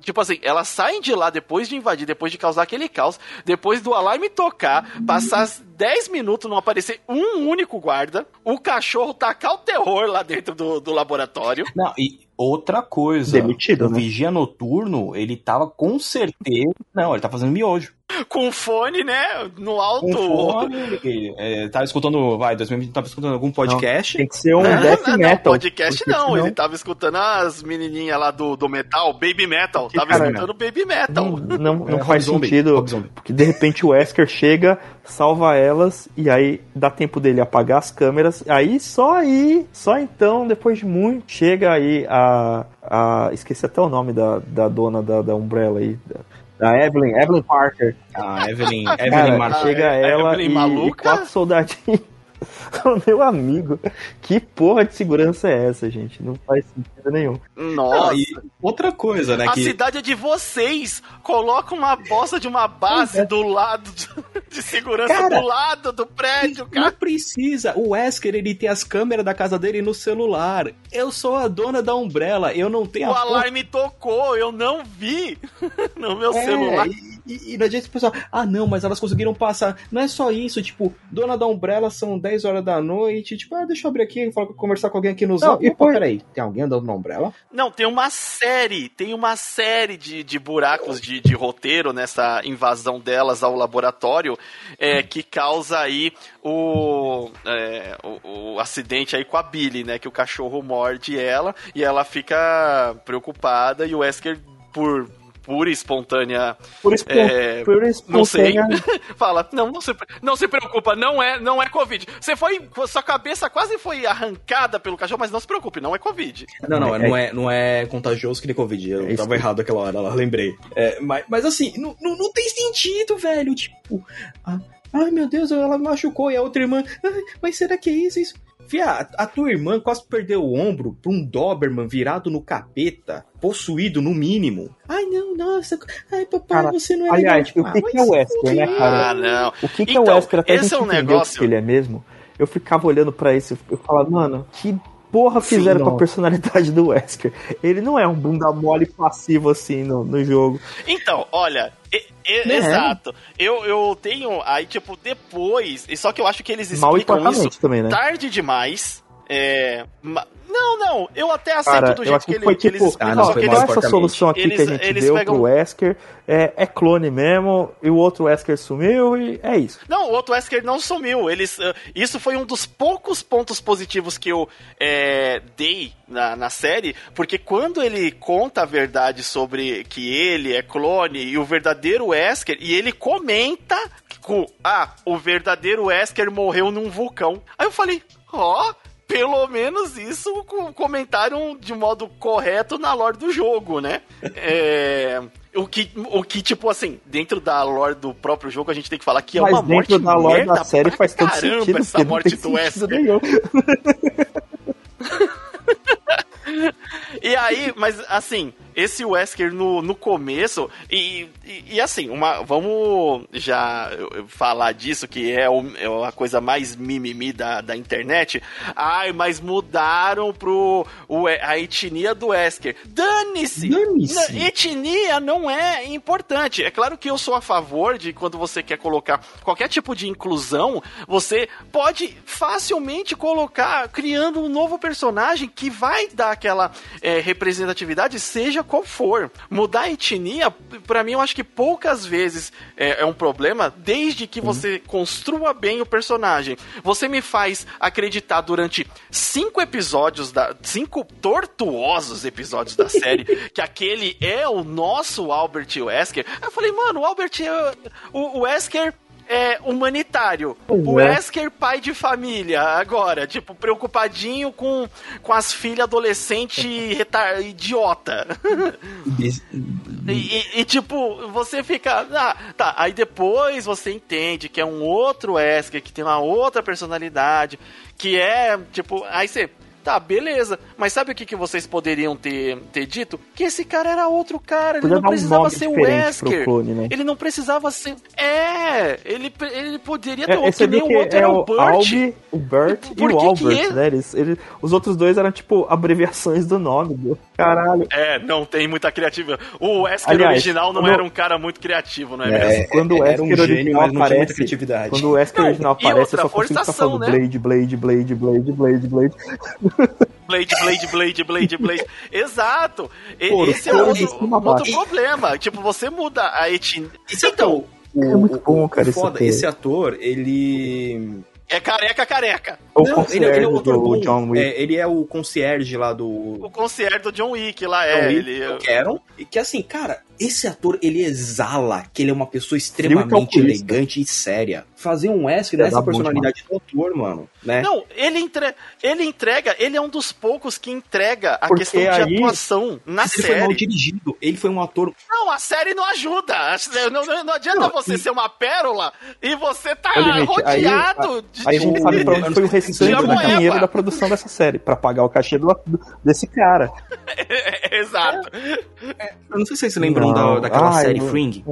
Tipo assim, elas saem de lá depois de invadir, depois de causar aquele caos, depois do alarme tocar, passar 10 minutos não aparecer um único guarda, o cachorro tacar o terror lá dentro do, do laboratório. Não, e outra coisa. Demitido, o né? Vigia Noturno, ele tava com certeza. Não, ele tá fazendo miojo. Com fone, né? No alto. Com fone, é, tava escutando, vai, 2020 tava escutando algum podcast. Não, tem que ser um não, death não, metal. podcast não, ele tava escutando as menininhas lá do, do metal, Baby Metal. Que tava cara, escutando Baby Metal. Não, não, não é, faz sentido, porque de repente o Wesker chega, salva elas, e aí dá tempo dele apagar as câmeras, aí só aí, só então, depois de muito, chega aí a... a esqueci até o nome da, da dona da, da Umbrella aí, da Evelyn, Evelyn Parker. Ah, Evelyn, Evelyn Cara, chega ela Evelyn e, maluca? e quatro soldadinhos. Meu amigo, que porra de segurança é essa, gente? Não faz sentido nenhum. Nossa. e outra coisa, né? A que... cidade é de vocês. Coloca uma bosta de uma base é. do lado de, segurança cara, do lado do prédio, cara. Não precisa. O Wesker, ele tem as câmeras da casa dele no celular. Eu sou a dona da Umbrella, eu não tenho o a. O alarme tocou, eu não vi no meu é, celular. E, e, e não adianta o pessoal, ah não, mas elas conseguiram passar. Não é só isso, tipo, dona da Umbrella são 10 horas da noite, tipo, ah, deixa eu abrir aqui, falar, conversar com alguém aqui no Zap. E pô, peraí, tem alguém andando na Umbrella? Não, tem uma série, tem uma série de, de buracos de, de roteiro nessa invasão delas ao laboratório é, que causa aí o, é, o, o, acidente aí com a Billy, né? Que o cachorro morde ela e ela fica preocupada e o Wesker por pura e espontânea. Pura, espon... é, pura espontânea. Não sei. Fala, não, não se, não se preocupa, não é, não é Covid. Você foi. Sua cabeça quase foi arrancada pelo cachorro, mas não se preocupe, não é Covid. Não, não, é, não, é, não é contagioso que nem Covid. Eu é tava errado aquela hora, lá, lembrei. É, mas, mas assim, não, não, não tem sentido, velho. Tipo. Ah, ai meu Deus, ela machucou e a outra irmã. mas será que é isso? isso? Fia, a tua irmã quase perdeu o ombro pra um Doberman virado no capeta, possuído no mínimo. Ai, não, nossa. Ai, papai, cara, você não é Aliás, legal. o que, que é o Wesker, né, cara? Ah, não. O que, que então, é o Wesker? Até esse a gente é um negócio... que ele é mesmo. Eu ficava olhando para isso, eu falava, mano, que porra fizeram Sim, com a personalidade do Wesker? Ele não é um bunda mole passivo assim no, no jogo. Então, olha, e, e, é. exato. Eu, eu tenho aí, tipo, depois. Só que eu acho que eles explicam isso também, né? tarde demais. É, não, não, eu até aceito Cara, do jeito que, ele, foi, tipo, eles ah, não, que eles, essa solução aqui eles, que a gente deu pegam... pro Wesker é, é, clone mesmo, e o outro Wesker sumiu e é isso. Não, o outro Wesker não sumiu. Eles, uh, isso foi um dos poucos pontos positivos que eu é, dei na, na série, porque quando ele conta a verdade sobre que ele é clone e o verdadeiro Wesker, e ele comenta que ah, o verdadeiro Wesker morreu num vulcão. Aí eu falei, ó, oh, pelo menos isso comentaram de modo correto na lore do jogo, né? É, o que, o que, tipo assim, dentro da lore do próprio jogo, a gente tem que falar que é Mas uma morte da lore da série faz todo sentido, essa morte do Wesker. e aí, mas assim, esse Wesker no, no começo, e, e, e, assim, uma, vamos já falar disso, que é, o, é a coisa mais mimimi da, da internet. Ai, mas mudaram pro o, a etnia do Wesker. Dane-se! Dane-se! Etnia não é importante. É claro que eu sou a favor de quando você quer colocar qualquer tipo de inclusão, você pode facilmente colocar, criando um novo personagem que vai dar aquela é, representatividade, seja qual for. Mudar a etnia, para mim, eu acho que poucas vezes é, é um problema, desde que você uhum. construa bem o personagem. Você me faz acreditar durante cinco episódios, da, cinco tortuosos episódios da série, que aquele é o nosso Albert Wesker. Eu falei, mano, o Albert, o, o Wesker é, humanitário. Pois o é. Wesker, pai de família, agora, tipo, preocupadinho com, com as filhas adolescente retar idiota. e, e, e, tipo, você fica. Ah, tá. Aí depois você entende que é um outro Wesker, que tem uma outra personalidade, que é, tipo, aí você. Tá, beleza. Mas sabe o que, que vocês poderiam ter, ter dito? Que esse cara era outro cara. Ele Podia não precisava um ser o Wesker. Clone, né? Ele não precisava ser. É, ele, ele poderia ter é, outro, que nem o outro é era o Burt. Albi, o Burt e o que Albert, que é? né? Eles, eles, os outros dois eram tipo abreviações do nome, do caralho. É, não tem muita criatividade. O Wesker Aliás, original não quando- era um cara muito criativo, não é, É, mesmo? quando o era um Wesker gênio, original mas não tinha muita aparece, criatividade. quando o Wesker Não, original aparece, eu só consigo ficar falando né? Blade, Blade, Blade, Blade, Blade, Blade. Blade, Blade, Blade, Blade, Blade. Exato. E- Esse é outro, outro problema. Tipo, você muda a etnia. Isso então, o, É muito bom, o- cara, o esse foda, ator. esse ator, ele. É careca, careca. O não, ele, ele é um concierge ator do. John Wick. É, ele é o concierge lá do. O concierge do John Wick lá, John é. Wick, Ele, do Caron, e que assim, cara, esse ator, ele exala que ele é uma pessoa extremamente elegante e séria. Fazer um Wesker É, personalidade do ator, mano, né? Não, ele, entre... ele entrega, ele é um dos poucos que entrega a Porque questão de aí- atuação na Mas ele foi mal série. dirigido, ele foi um ator. Não, a série não ajuda. Não, não, não adianta Não, você e- ser uma pérola e você tá Limite, aí- rodeado de. Aí a gente de- sabe pra onde foi o restante do dinheiro da produção dessa série, pra pagar o cachê do, desse cara. Exato. Eu não sei se vocês se lembram Não. da, daquela Ai, série eu- Fringe.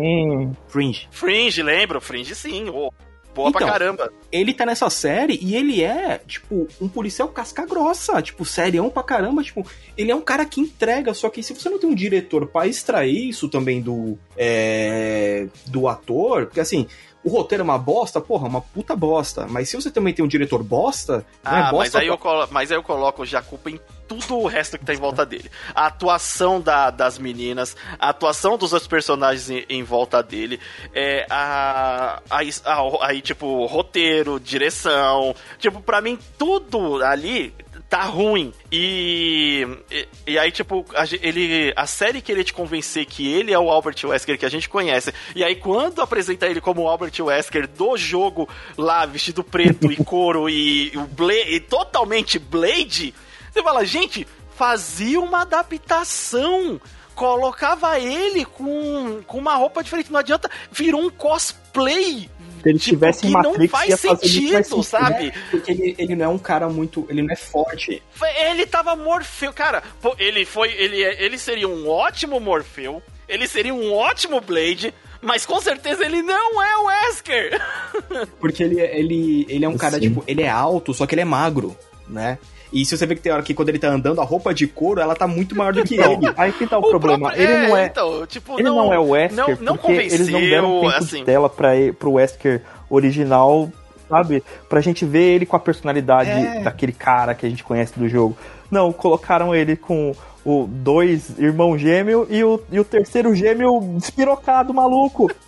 Fringe. Fringe, lembro? Fringe sim. ô, boa pra Então, caramba. Ele tá nessa série e ele é, tipo, um policial casca grossa, tipo, serião pra caramba, tipo, ele é um cara que entrega, só que se você não tem um diretor pra extrair isso também do é, do ator, porque assim, o roteiro é uma bosta, porra, uma puta bosta, mas se você também tem um diretor bosta, não é Ah, mas bosta aí, eu colo... mas aí eu coloco já culpa em tudo o resto que tá em volta dele. A atuação da- das meninas, a atuação dos outros personagens em, em volta dele, é, a, a, a- aí, tipo, roteiro, direção. Tipo, pra mim, tudo ali tá ruim. E, e, e aí, tipo, a, ele, a série queria te convencer que ele é o Albert Wesker que a gente conhece. E aí, quando apresenta ele como o Albert Wesker do jogo lá, vestido preto e couro e, o Bla- e totalmente Blade, você fala, gente, fazia uma adaptação. Colocava ele com, com uma roupa diferente. Não adianta, virou um cosplay. Se ele Tipo, tivesse em que não Matrix, faz ia fazer muito mais sentido, sentido. sabe? porque ele, ele não é um cara muito, ele não é forte. Ele tava Morfeu. Cara, ele foi. Ele, é- ele seria um ótimo Morfeu. Ele seria um ótimo Blade. Mas com certeza ele não é o Wesker. Porque ele, ele, ele é um cara, Sim. tipo, ele é alto, só que ele é magro, né? E se você vê que tem hora que quando ele tá andando, a roupa de couro, ela tá muito maior do que ele. Então, aí que tá o, problema. próprio- Ele não é, Então, tipo, ele não, é o Wesker, não, não porque eles não deram tempo assim. de tela pra, pro Wesker original, sabe? Pra gente ver ele com a personalidade É. daquele cara que a gente conhece do jogo. Não, colocaram ele com o dois irmão gêmeo e o, e o terceiro gêmeo despirocado, maluco.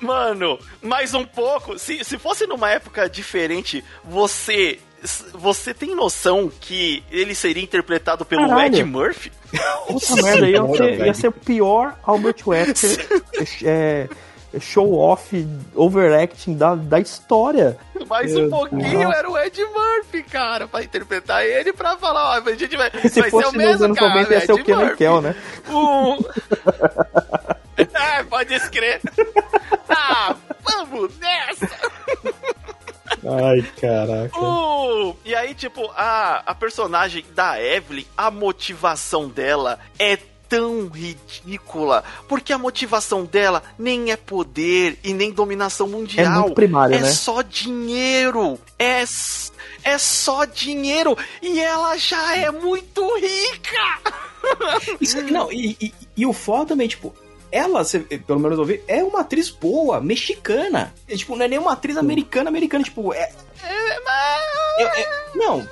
Mano, mais um pouco. Se, se fosse numa época diferente, você. Você tem noção que ele seria interpretado pelo Caralho. Ed Murphy? Puta merda, ia Senhora, ser, ia ser o pior Albert Wesker é, show off, overacting da, da história. Mais Meu um pouquinho Deus. era o Ed Murphy, cara, pra interpretar ele, pra falar, ó, a gente vai, Se vai ser fosse o nos mesmo, anos cara, 90 ia ser o Murphy. Kel, né? O... é, pode escrever. Ah, vamos nessa! Ai, caraca. Uh, e aí, tipo, a, a personagem da Evelyn, a motivação dela é tão ridícula. Porque a motivação dela nem é poder e nem dominação É mundial. muito primário, É né? só dinheiro. É, é só dinheiro. E ela já é muito rica. Isso- não, e, e, e o foda também, tipo, ela, pelo menos eu vi, é uma atriz boa, mexicana. É, tipo, não é nem uma atriz americana, americana, tipo, é. é- é- não,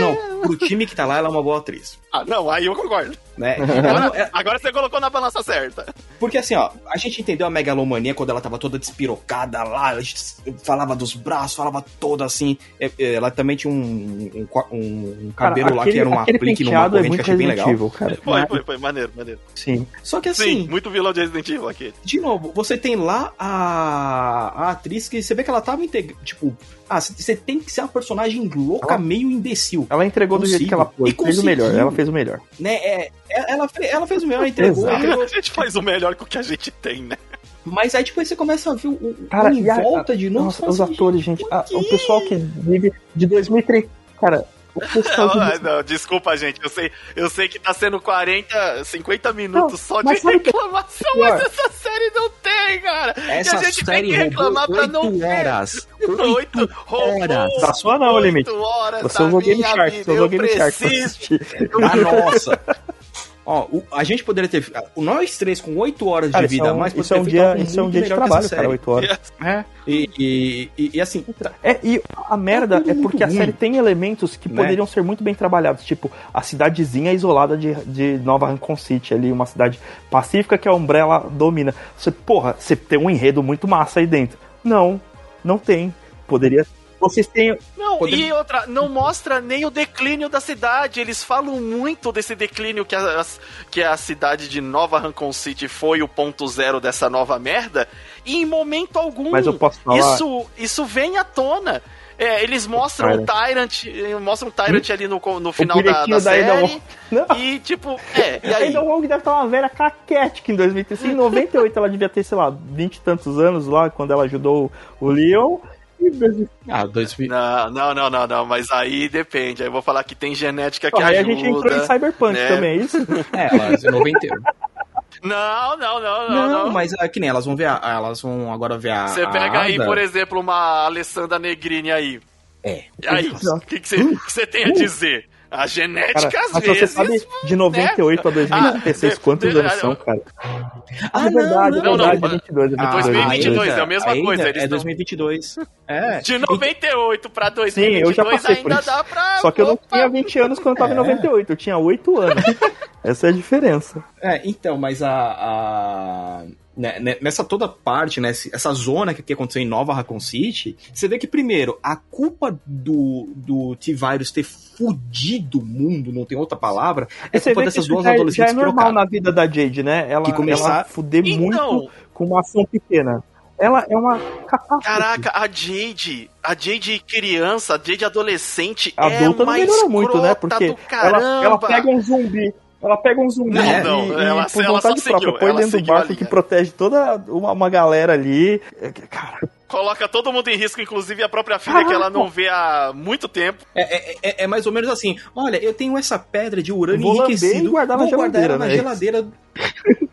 não, pro time que tá lá, ela é uma boa atriz. Ah, não, aí eu concordo. Né? Ela Agora, é- agora você colocou na balança certa. porque assim, ó, a gente entendeu a megalomania quando ela tava toda despirocada lá, a gente falava dos braços, falava toda assim. É, é, Ela também tinha um, um, um cabelo lá que era um aquele aplique numa penteado é corrente que achei bem legal. Cara. Foi, foi, foi. Maneiro, maneiro. Sim. Só que Sim, assim, muito vilão de Resident Evil aqui. De novo, você tem lá a, a atriz que você vê que ela tava integrando. Tipo, ah, você tem que ser uma personagem louca, Ela- meio imbecil. Ela entregou do jeito que ela Consigo. foi. E Fez o melhor. Ela fez o melhor. Né? É, é- ela, ela fez o melhor, entregou, entregou. A gente faz o melhor com o que a gente tem, né? Mas aí depois você começa a ver o, o Cara, em e a- volta de novo. Nossa, os assim, atores, gente. a- o pessoal que vive de 2003. cara, não, não, desculpa, gente. Eu sei, eu sei que tá sendo 40, 50 minutos não, só de reclamação, que... mas essa série não tem, cara. Essa e a gente série tem que reclamar pra não horas. ter. 8 horas. Tá sua não, limite. Horas você usou Game Shark, você usou Game Shark. Ah, nossa. Ó, o, a gente poderia ter. Nós três com 8 horas cara, de vida, é um, mas isso é um dia, isso é um dia de trabalho, cara, 8 horas. É. E, e, e, e, assim. É, e a merda é, é porque a série tem elementos que né? poderiam ser muito bem trabalhados, tipo a cidadezinha isolada de, de Nova Rancon City, ali, uma cidade pacífica que a Umbrella domina. Você, porra, você tem um enredo muito massa aí dentro. Não, não tem. Poderia vocês têm. Não, poder... e outra, não mostra nem o declínio da cidade. Eles falam muito desse declínio que a, que a cidade de Nova Rancon City foi o ponto zero dessa nova merda. E em momento algum. Mas eu posso falar... Isso, isso vem à tona. É, eles mostram o Tyrant, mostram o Tyrant ali no, no final da, da, série. Da e tipo, é, e aí? A Ada Wong deve estar uma velha caquete que em 2005, em 98 ela devia ter, sei lá, 20 e tantos anos lá, quando ela ajudou o Leon. Ah, 2000. Não, não, não, não, não, mas aí depende. Aí eu vou falar que tem genética que aí ajuda. Aí a gente entrou em Cyberpunk né? também, é isso? É, mas em 91. Não, não, não, não, não. mas é que nem elas vão ver, a, elas vão agora ver a. Você pega aí, por exemplo, uma Alessandra Negrini aí. É. E aí, o que, você, que você tem a dizer? A genética, cara, às mas vezes. Você sabe de 98 né? a 2016 ah, quantos de, anos de, são, cara? Ah, é verdade, não, é verdade, não, 22, é 2022, é a mesma ainda, coisa. é 2022. É. De 98 pra 2022 Sim, eu já passei ainda dá pra. Só que eu não tinha 20 anos quando eu tava é. em 98, eu tinha 8 anos. Essa é a diferença. É, então, mas a... a né, né, nessa toda parte, né, essa zona que aconteceu em Nova Raccoon City, você vê que, primeiro, a culpa do, do T-Virus ter fudido o mundo, não tem outra palavra, é culpa dessas duas já, é- adolescentes já é normal na vida da Jade, né? Ela, que começar... ela fuder então... muito com uma ação pequena. Ela é uma catástrofe. Caraca, a Jade, a Jade criança, a Jade adolescente Adulta é mais melhorou muito, né? Porque ela, ela pega um zumbi ela pega um zumbi não, não, e, ela, por ela vontade própria seguiu, põe dentro do barco que protege toda uma, uma galera ali. É, cara, coloca todo mundo em risco, inclusive a própria filha Caraca. que ela não vê há muito tempo. É, é, é, é, mais ou menos assim: olha, eu tenho essa pedra de urânio vou enriquecido. E guardar na geladeira, na né? geladeira.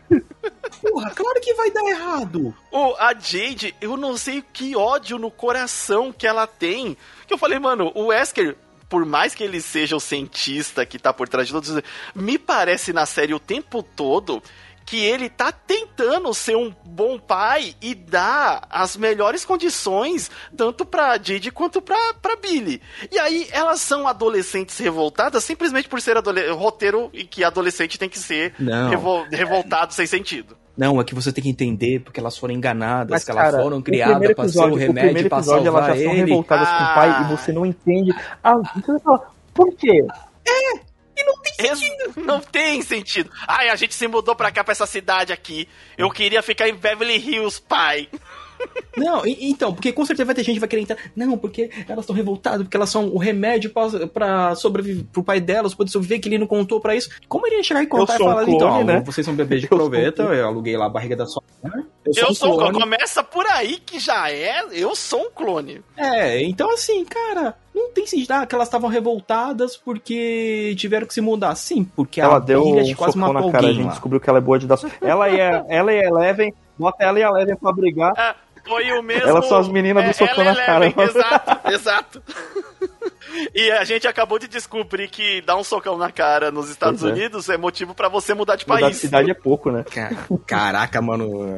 Porra, claro que vai dar errado. O, a Jade, eu não sei que ódio no coração que ela tem. Que eu falei, mano, o Wesker por mais que ele seja o cientista que tá por trás de todos, me parece na série o tempo todo que ele tá tentando ser um bom pai e dar as melhores condições tanto pra Jade quanto pra, pra Billy. E aí elas são adolescentes revoltadas simplesmente por ser roteiro e que adolescente tem que ser revol revoltado sem sentido. Não, é que você tem que entender porque elas foram enganadas, Mas, que elas foram criadas para ser o remédio para salvar elas já ele. são revoltadas ah. com o pai e você não entende. Ah, você vai falar, por quê? É, e não tem sentido. Não tem sentido. Ai, a gente se mudou pra cá, pra essa cidade aqui. Eu queria ficar em Beverly Hills, pai. Não, então, porque com certeza vai ter gente que vai querer entrar. Não, porque elas estão revoltadas, porque elas são o remédio pra, pra sobreviver pro pai delas, poder sobreviver, que ele não contou pra isso. Como ele ia chegar e contar e falar, um então, né? vocês são bebês de proveta, eu, eu aluguei lá a barriga da sua mãe. Eu sou, eu um sou clone. Começa por aí que já é, eu sou um clone. É, então assim, cara, não tem sentido ah, que elas estavam revoltadas porque tiveram que se mudar. Sim, porque ela a deu um de quase matou na cara, a gente descobriu que ela é boa de dar. ela e a, ela e a Eleven, bota ela e a Eleven pra brigar. É, foi o mesmo. Elas são as meninas do é, socão na cara. Exato, exato. E a gente acabou de descobrir que dar um socão na cara nos Estados pois é. Unidos é, é motivo para você mudar de país. Mudar de cidade é pouco, né? Caraca, mano.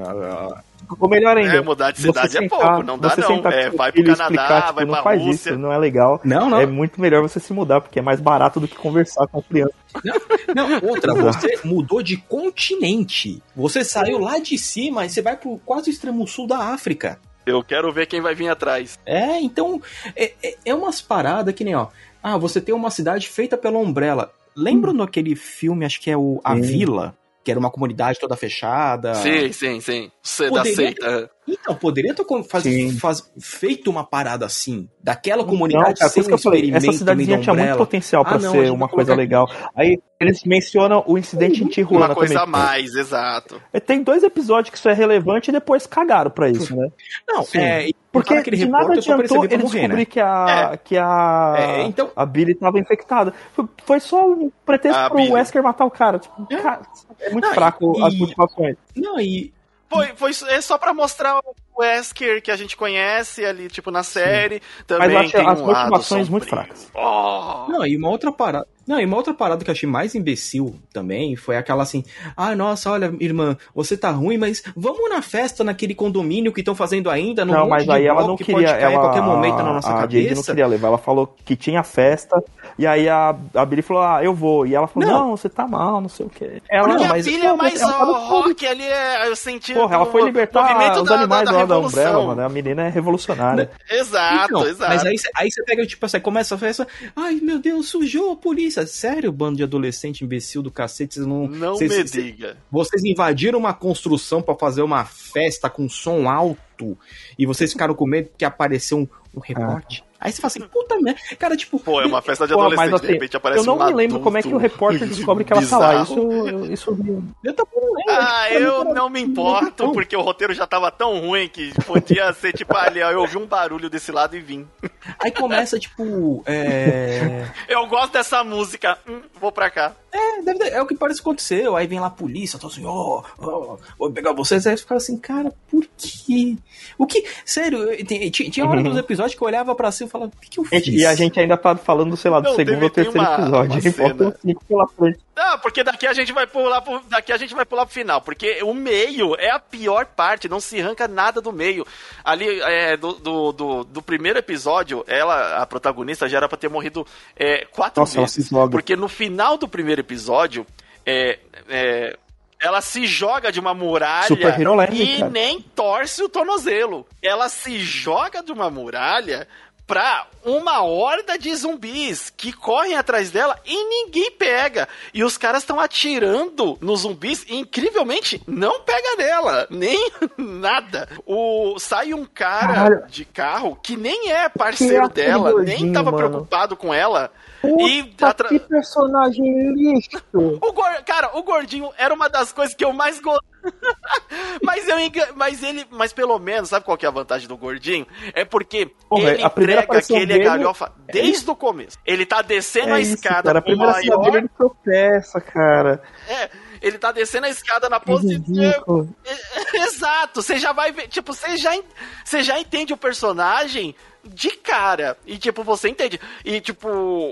Ou melhor ainda. É, mudar de cidade é sentar, é pouco, não dá não. É, vai pro Canadá, explicar, tipo, vai não pra faz Rússia. Isso, não é legal. Não, não. É muito melhor você se mudar, porque é mais barato do que conversar com a criança. Não, não outra, você mudou de continente. Você saiu lá de cima e você vai pro quase extremo sul da África. Eu quero ver quem vai vir atrás. É, então, é, é, é umas paradas que nem, ó. Ah, você tem uma cidade feita pela Umbrella. Lembra hum. naquele filme, acho que é o A. Vila? Que era uma comunidade toda fechada. Sim, sim, sim. Você da seita. Então, poderia ter faz, faz, feito uma parada assim, daquela comunidade não, cara, sem que eu falei, essa cidadezinha tinha muito potencial para ah, ser uma coisa colocar... legal. Aí eles mencionam o incidente em Tijuana Uma coisa também. a mais, exato. É, tem dois episódios que isso é relevante e depois cagaram para isso, né? Não, Sim. é, porque de nada adiantou ele morrer, descobrir né? que a, é. que a, é, então... a Billy estava infectada. Foi só um pretexto a pro Billy. Wesker matar o cara. Tipo, é. cara, é muito não, fraco e, as motivações. Não, e foi, foi é só pra mostrar Wesker que a gente conhece ali, tipo, na série. Sim. Também Mas tem as um motivações muito fracas. Oh. Não, e uma outra parada. Não, e uma outra parada que eu achei mais imbecil também foi aquela assim: ah, nossa, olha, irmã, você tá ruim, mas vamos na festa naquele condomínio que estão fazendo ainda? não, mas aí ela não queria. Ela, qualquer momento na nossa a cabeça. Jade não queria levar. Ela falou que tinha festa, e aí a, a Billy falou: ah, eu vou. E ela falou: não, não você tá mal, não sei o quê. Ela, não, mas, a Billy é mais rock ali, é, eu senti. Porra, ela foi libertar os da, animais da, da, da Umbrella, mano. A menina é revolucionária. Exato, então, exato. Mas aí, aí você pega, tipo assim, começa a festa, ai meu Deus, sujou a polícia. Sério, bando de adolescente imbecil do cacete, vocês não. Não vocês, me diga. Vocês invadiram uma construção para fazer uma festa com som alto e vocês ficaram com medo que apareceu um, um recorte. Ah. Aí você fala assim, puta merda. Cara, tipo. Pô, é uma festa de adolescente, mas, assim, de repente aparece Eu não um me lembro como é que o repórter descobre que ela tá lá. Isso, isso eu também não lembro. Ah, eu não me importo, porque o roteiro já tava tão ruim que podia ser tipo, ali, eu ouvi um barulho desse lado e vim. Aí começa, tipo. É... Eu gosto dessa música. Hum, vou pra cá. É, deve, é o que parece que aconteceu. Aí vem lá a polícia, tá assim, ó, oh, oh, vou pegar vocês. Aí fica assim, cara, por quê? O que. Sério, tinha, tinha hora uhum. dos episódios que eu olhava pra cima e falava, o que, que eu fiz? E a gente ainda tá falando, sei lá, do Não, segundo teve, ou terceiro uma, episódio. Faltam cinco pela frente. Não, porque daqui a gente vai pular pro, daqui a gente vai pular pro final, porque o meio é a pior parte, não se arranca nada do meio. Ali, é, do, do, do, do primeiro episódio, ela, a protagonista, já era pra ter morrido é, quatro Nossa, vezes. Porque no final do primeiro episódio, é, é, ela se joga de uma muralha e cara. nem torce o tornozelo. Ela se joga de uma muralha pra uma horda de zumbis que correm atrás dela e ninguém pega. E os caras estão atirando nos zumbis e incrivelmente não pega nela, nem nada. O sai um cara Caralho. de carro que nem é parceiro que dela, nem tava mano. preocupado com ela. Puta, e atra... que personagem lixo! O Cara, o gordinho era uma das coisas que eu mais gostei. mas eu mas ele, mas pelo menos, sabe qual que é a vantagem do gordinho? É porque ele entrega que ele é galhofa é desde o começo. Ele tá descendo é a isso, escada cara, a primeira maior... ele tropeça, cara. É, ele tá descendo a escada na posição. Exato, você já vai ver, tipo, você já, você já entende o personagem de cara. E, tipo, você entende. E, tipo,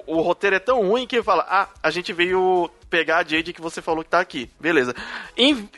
o roteiro é tão ruim que fala: Ah, a gente veio pegar a Jade que você falou que tá aqui. Beleza. Em...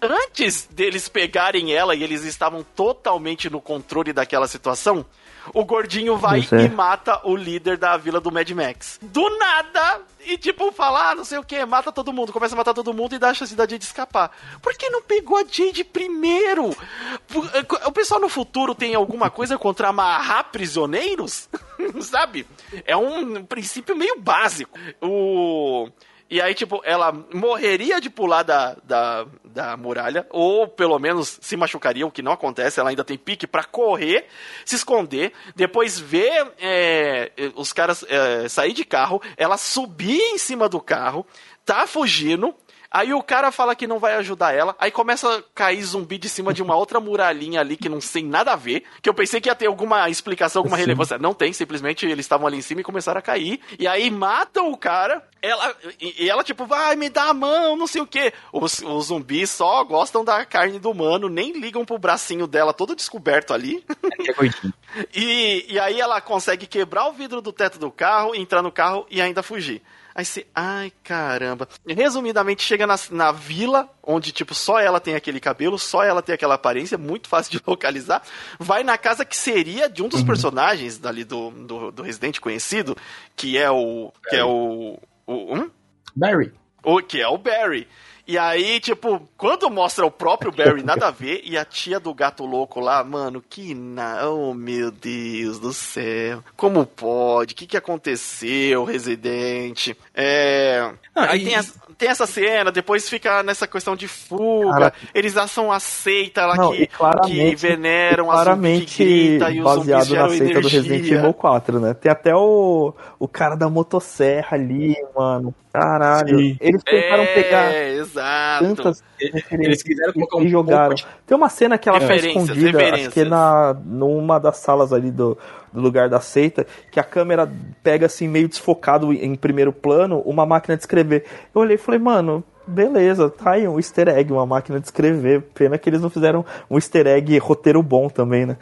Antes deles pegarem ela e eles estavam totalmente no controle daquela situação, o gordinho vai e mata o líder da vila do Mad Max. Do nada! E tipo, falar, ah, não sei o que, mata todo mundo, começa a matar todo mundo e dá a chance da Jade escapar. Por que não pegou a Jade primeiro? Eh, o pessoal no futuro tem alguma coisa contra amarrar prisioneiros? Sabe? É um princípio meio básico. O. E aí, tipo, ela morreria de pular da, da, da muralha, ou pelo menos se machucaria, o que não acontece, ela ainda tem pique para correr, se esconder, depois ver é, os caras é, sair de carro, ela subir em cima do carro, tá fugindo, Aí o cara fala que não vai ajudar ela. Aí começa a cair zumbi de cima de uma outra muralhinha ali que não tem nada a ver. Que eu pensei que ia ter alguma explicação, alguma Sim. relevância. Não tem, simplesmente eles estavam ali em cima e começaram a cair. E aí matam o cara. Ela, e ela, tipo, vai, me dá a mão, não sei o que. Os, os zumbis só gostam da carne do humano, nem ligam pro bracinho dela todo descoberto ali. É e, e aí ela consegue quebrar o vidro do teto do carro, entrar no carro e ainda fugir. Aí você, ai caramba. Resumidamente, chega na, na vila, onde, tipo, só ela tem aquele cabelo, só ela tem aquela aparência, muito fácil de localizar. Vai na casa que seria de um dos uhum. personagens dali do, do, do, Resident conhecido, que é o. que é o. o Barry. O, que é o Barry. E aí, tipo, quando mostra o próprio Barry, nada a ver, e a tia do gato louco lá, mano, que na... Oh, meu Deus do céu. Como pode? O que que aconteceu, Residente? É... Ah, aí e... tem, tem essa cena, depois fica nessa questão de fuga, Cara, eles acham a seita lá não, que, que veneram a claramente que grita, e baseado na seita energia. do Resident Evil 4, né? Tem até o, o cara da motosserra ali, mano. Caralho. Sim. Eles tentaram é, pegar exato. tantas eles quiseram colocar um e jogaram. De... Tem uma cena que ela tá escondida, acho que é na numa das salas ali do, do lugar da seita, que a câmera pega assim meio desfocado em primeiro plano, uma máquina de escrever. Eu olhei e falei, mano, beleza, tá aí um easter egg, uma máquina de escrever. Pena que eles não fizeram um easter egg roteiro bom também, né?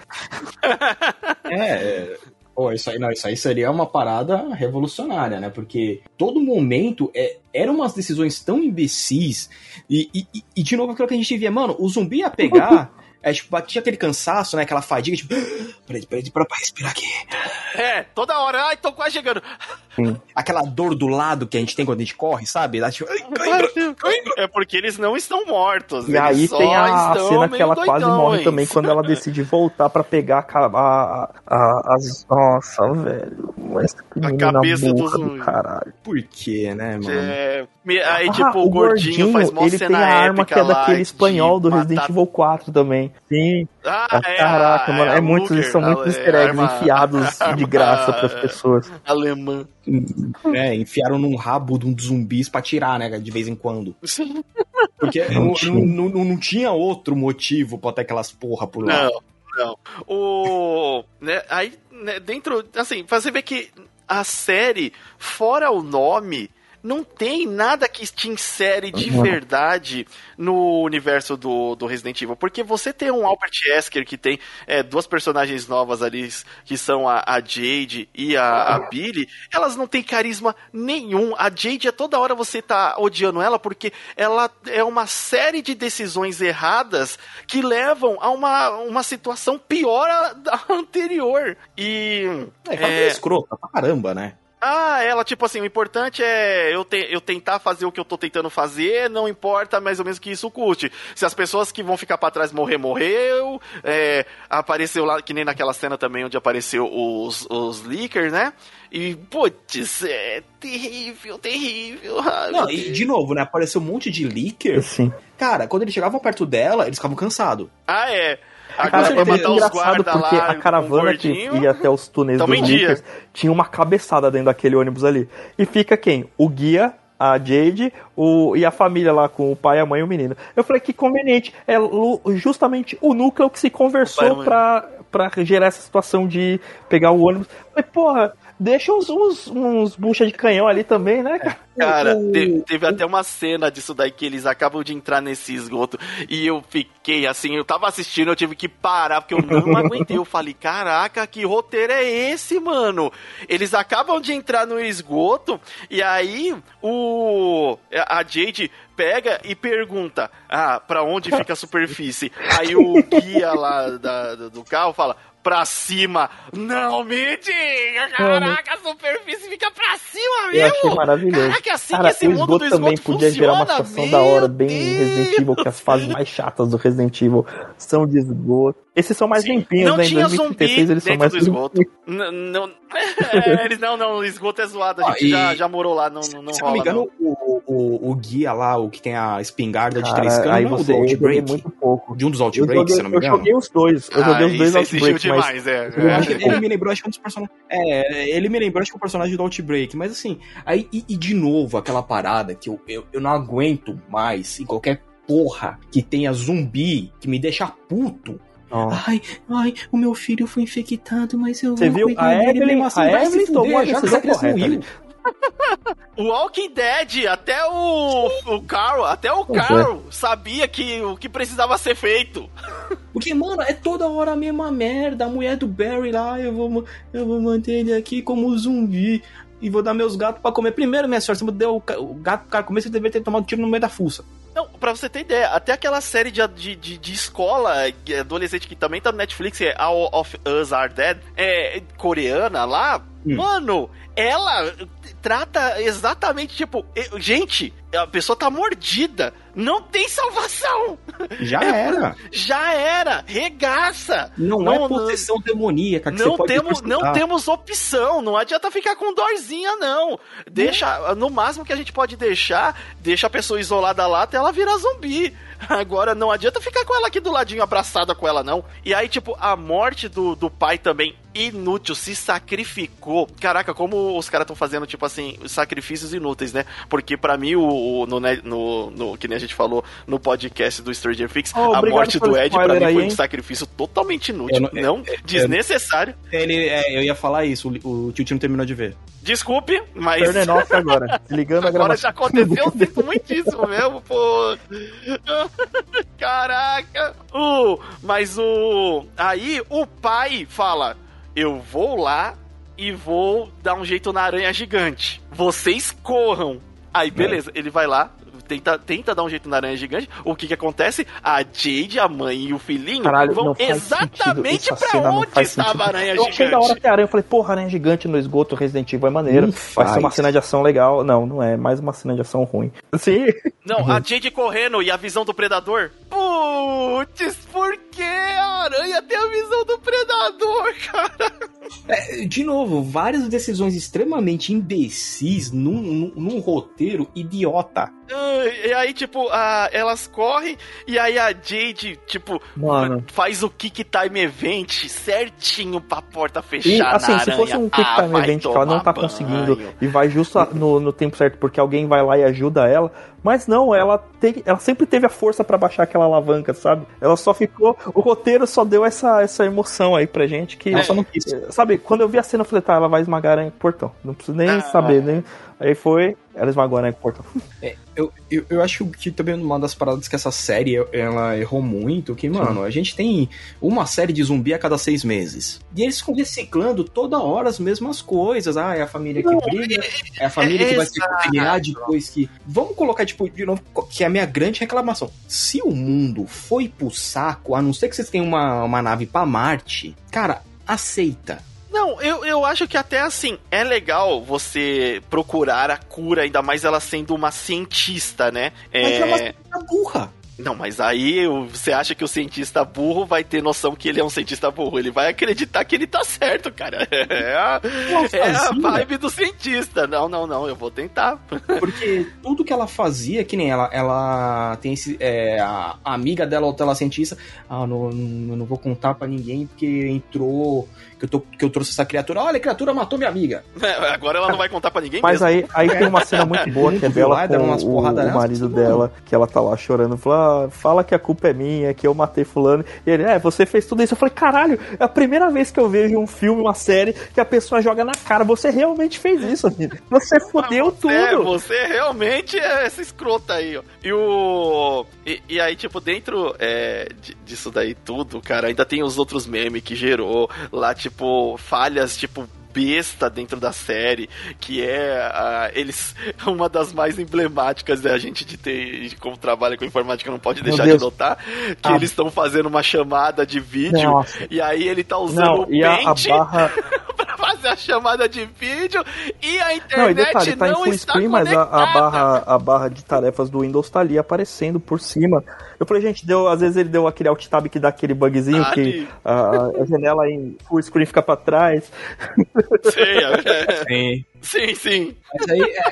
é, Pô, isso aí, não, isso aí seria uma parada revolucionária, né? Porque todo momento é, eram umas decisões tão imbecis. E, e, e, de novo, aquilo que a gente via, mano, o zumbi ia pegar. É, tipo, batia aquele cansaço, né? Aquela fadiga, tipo, peraí, peraí, pra, pra respirar aqui. É, toda hora, ai, tô quase chegando. Aquela dor do lado que a gente tem quando a gente corre, sabe? Tipo, ai, cãibra, cãibra. É porque eles não estão mortos. E aí tem a cena que ela quase morre também quando ela decide voltar pra pegar a, a, a, as. Nossa, velho. Que a cabeça do, do caralho. Por quê, né, mano? É, aí, ah, tipo, o, o gordinho, gordinho faz mó ele tem a arma que é daquele espanhol do Resident Evil 4 também. Sim. Ah, ah, é, Caraca, mano. É, é muito, Luger, são muitos easter eggs arma, enfiados arma, de graça pras pessoas. Alemã. É, enfiaram num rabo de um zumbis pra tirar, né? De vez em quando. Porque não, não, não, não, tinha outro motivo pra ter aquelas porra por lá. Não, não. O. Né, aí, né, dentro. Assim, você vê que a série, fora o nome não tem nada que te insere de verdade no universo do, do Resident Evil. Porque você tem um Albert Wesker que tem é, duas personagens novas ali, que são a, a Jade e a, a, Billy, elas não têm carisma nenhum. A Jade é toda hora você tá odiando ela porque ela é uma série de decisões erradas que levam a uma, uma situação pior da anterior. E. É, é... escrota pra caramba, né? Ah, ela, tipo assim, o importante é eu, te, eu tentar fazer o que eu tô tentando fazer, não importa mais ou menos que isso custe. Se as pessoas que vão ficar para trás morrer, morreu. É, apareceu lá, que nem naquela cena também onde apareceu os, os leakers, né? E, putz, é terrível, terrível. não, e de novo, né? Apareceu um monte de leaker. Sim. Cara, quando eles chegavam perto dela, eles ficavam cansados. Ah, é. Agora Cara, é muito engraçado porque a caravana que ia até os túneis dos Lakers tinha uma cabeçada dentro daquele ônibus ali. E fica quem? O guia, a Jade o, e a família lá com o pai, a mãe e o menino. Eu falei que conveniente. É justamente o núcleo que se conversou pra, pra gerar essa situação de pegar o ônibus. Falei, porra, deixa uns, uns, uns bucha de canhão ali também, né, cara? Cara, teve, teve, até uma cena disso daí que eles acabam de entrar nesse esgoto e eu fiquei assim, eu tava assistindo, eu tive que parar porque eu não aguentei. Eu falei, caraca, que roteiro é esse, mano? Eles acabam de entrar no esgoto e aí o a Jade pega e pergunta: Ah, pra onde fica a superfície? Aí o guia lá da, do carro fala: pra cima. Não me diga! Caraca, a superfície fica pra cima mesmo! Eu achei maravilhoso. Caraca, é assim Cara, que esse mundo do esgoto também podia gerar uma situação da hora, bem Deus. Resident Evil, que as fases mais chatas do Resident Evil são de esgoto. Esses são mais Sim, limpinhos, né? Em 2036 eles são mais esgoto. Não, não, é, eles não, não, o esgoto é zoado, a gente ah, e... já, já morou lá, não, não, não Se rola, não me engano, o, o, o, guia lá, o que tem a espingarda de três canos, aí você, do Outbreak. muito pouco. De um dos Outbreaks, se não me engano. Eu joguei os dois, eu joguei ah, os dois Outbreaks, demais, é. é. Ele me lembrou, acho que um dos personagens... É, ele me lembrou, acho que o personagem do Outbreak, mas assim, aí, e, e de novo, aquela parada que eu, eu, eu não aguento mais em qualquer porra que tenha zumbi que me deixa puto Oh. Ai, ai, o meu filho foi infectado, mas eu Você viu? A Evelyn, assim, a Evelyn tomou a decisão correta. o Walking Dead, até o, o Carl, até o Carl é. sabia que o que precisava ser feito. Porque, mano, é toda hora a mesma merda. A mulher do Barry lá, eu vou, eu vou manter ele aqui como zumbi. E vou dar meus gatos para comer. Primeiro, minha senhora, você deu o gato pro cara comer, você deveria ter tomado um tiro no meio da fuça. Não, pra você ter ideia, até aquela série de, de, de, de escola adolescente que também tá no Netflix, é All of Us Are Dead, é coreana lá, hum. mano, ela trata exatamente, tipo, gente, a pessoa tá mordida. Não tem salvação. Já era. Já era. Regaça. Não, não é possessão não, demoníaca. não temos, não temos opção. Não adianta ficar com dorzinha, não. Deixa, no máximo que a gente pode deixar, deixa a pessoa isolada lá até ela virar zumbi. Agora não adianta ficar com ela aqui do ladinho abraçada com ela, não. E aí, tipo, a morte do, do pai também inútil, se sacrificou. Caraca, como os caras estão fazendo, tipo assim, sacrifícios inúteis, né? Porque para mim, o, o no, no, no, que nem a gente falou no podcast do Stranger Things, oh, a morte do Ed pra mim aí, foi um sacrifício totalmente inútil. não, não é, desnecessário. Ele, é, eu ia falar isso, o, o tio não terminou de ver. Desculpe, mas. Turn off agora. Ligando agora a Agora já aconteceu, eu sinto muitíssimo mesmo, pô. Caraca. Uh, mas o. Aí o pai fala: Eu vou lá e vou dar um jeito na aranha gigante. Vocês corram. Aí, beleza, é. ele vai lá, tenta, tenta dar um jeito na aranha gigante. O que que acontece? A Jade, a mãe e o filhinho Caralho, vão exatamente pra onde estava a aranha eu gigante. Eu da hora que a aranha, eu falei, porra, aranha gigante no esgoto Resident Evil é maneiro. Vai ser uma cena de ação legal. Não, não é. Mais uma cena de ação ruim. Sim. Não, a Jade correndo e a visão do predador. Putz, por que a aranha tem a visão do predador, cara? É, de novo, várias decisões extremamente imbecis num, num, num roteiro idiota. E aí, tipo, a, elas correm e aí a Jade, tipo, Mano. faz o Kick Time Event certinho pra porta fechar e, assim, se fosse um Kick Time ah, Event que ela não tá banho. conseguindo e vai justo no, no tempo certo porque alguém vai lá e ajuda ela, mas não, ela, tem, ela sempre teve a força para baixar aquela alavanca, sabe? Ela só ficou. O roteiro só deu essa, essa emoção aí pra gente que. Ela só não quis. Sabe, quando eu vi a cena, eu falei, tá, ela vai esmagar a portão. Não preciso nem ah, saber, nem. Aí foi, ela esmagou a portão. É, eu, eu, eu acho que também uma das paradas que essa série ela errou muito, que, mano, Sim. a gente tem uma série de zumbi a cada seis meses. E eles ficam reciclando toda hora as mesmas coisas. Ah, é a família que briga, é a família é que vai se reconciliar depois que. Vamos colocar, tipo, de novo, que é a minha grande reclamação. Se o mundo foi pro saco, a não ser que vocês tenham uma, uma nave para Marte, cara, aceita não, eu, eu acho que até assim, é legal você procurar a cura, ainda mais ela sendo uma cientista, né? Mas é, é uma burra. Não, mas aí você acha que o cientista burro vai ter noção que ele é um cientista burro. Ele vai acreditar que ele tá certo, cara. É a, é a vibe do cientista. Não, não, não, eu vou tentar. Porque tudo que ela fazia, que nem ela, ela tem esse. É, a, amiga dela, o tela cientista, ah, não, não, não vou contar para ninguém porque entrou que eu, tô, que eu trouxe essa criatura. Olha, a criatura matou minha amiga. É, agora ela não vai contar para ninguém Mas mesmo. aí, aí tem uma cena muito boa que é dela com o, o marido dela, que ela tá lá chorando, fala, ah, fala que a culpa é minha, que eu matei fulano. E ele, é, você fez tudo isso. Eu falei, caralho, é a primeira vez que eu vejo um filme, uma série, que a pessoa joga na cara. Você realmente fez isso, amigo. Você fodeu você, tudo. Você realmente é essa escrota aí, ó. E o... E, e aí, tipo, dentro é, disso daí tudo, cara, ainda tem os outros memes que gerou lá, tipo, tipo, falhas, tipo, besta dentro da série, que é uh, eles uma das mais emblemáticas da gente de ter, de como trabalha com informática, não pode deixar de notar, que ah. eles estão fazendo uma chamada de vídeo Nossa. e aí ele tá usando não, o Paint a, a barra... pra fazer a chamada de vídeo e a internet não, e detalhe, tá não em está screen, mas a, a, barra, a barra de tarefas do Windows tá ali aparecendo por cima. Eu falei, gente, deu, às vezes ele deu aquele alt tab que dá aquele bugzinho ah, que a, a, janela em full screen fica pra trás. Sim, é. sim. Sim, sim. Mas aí, é,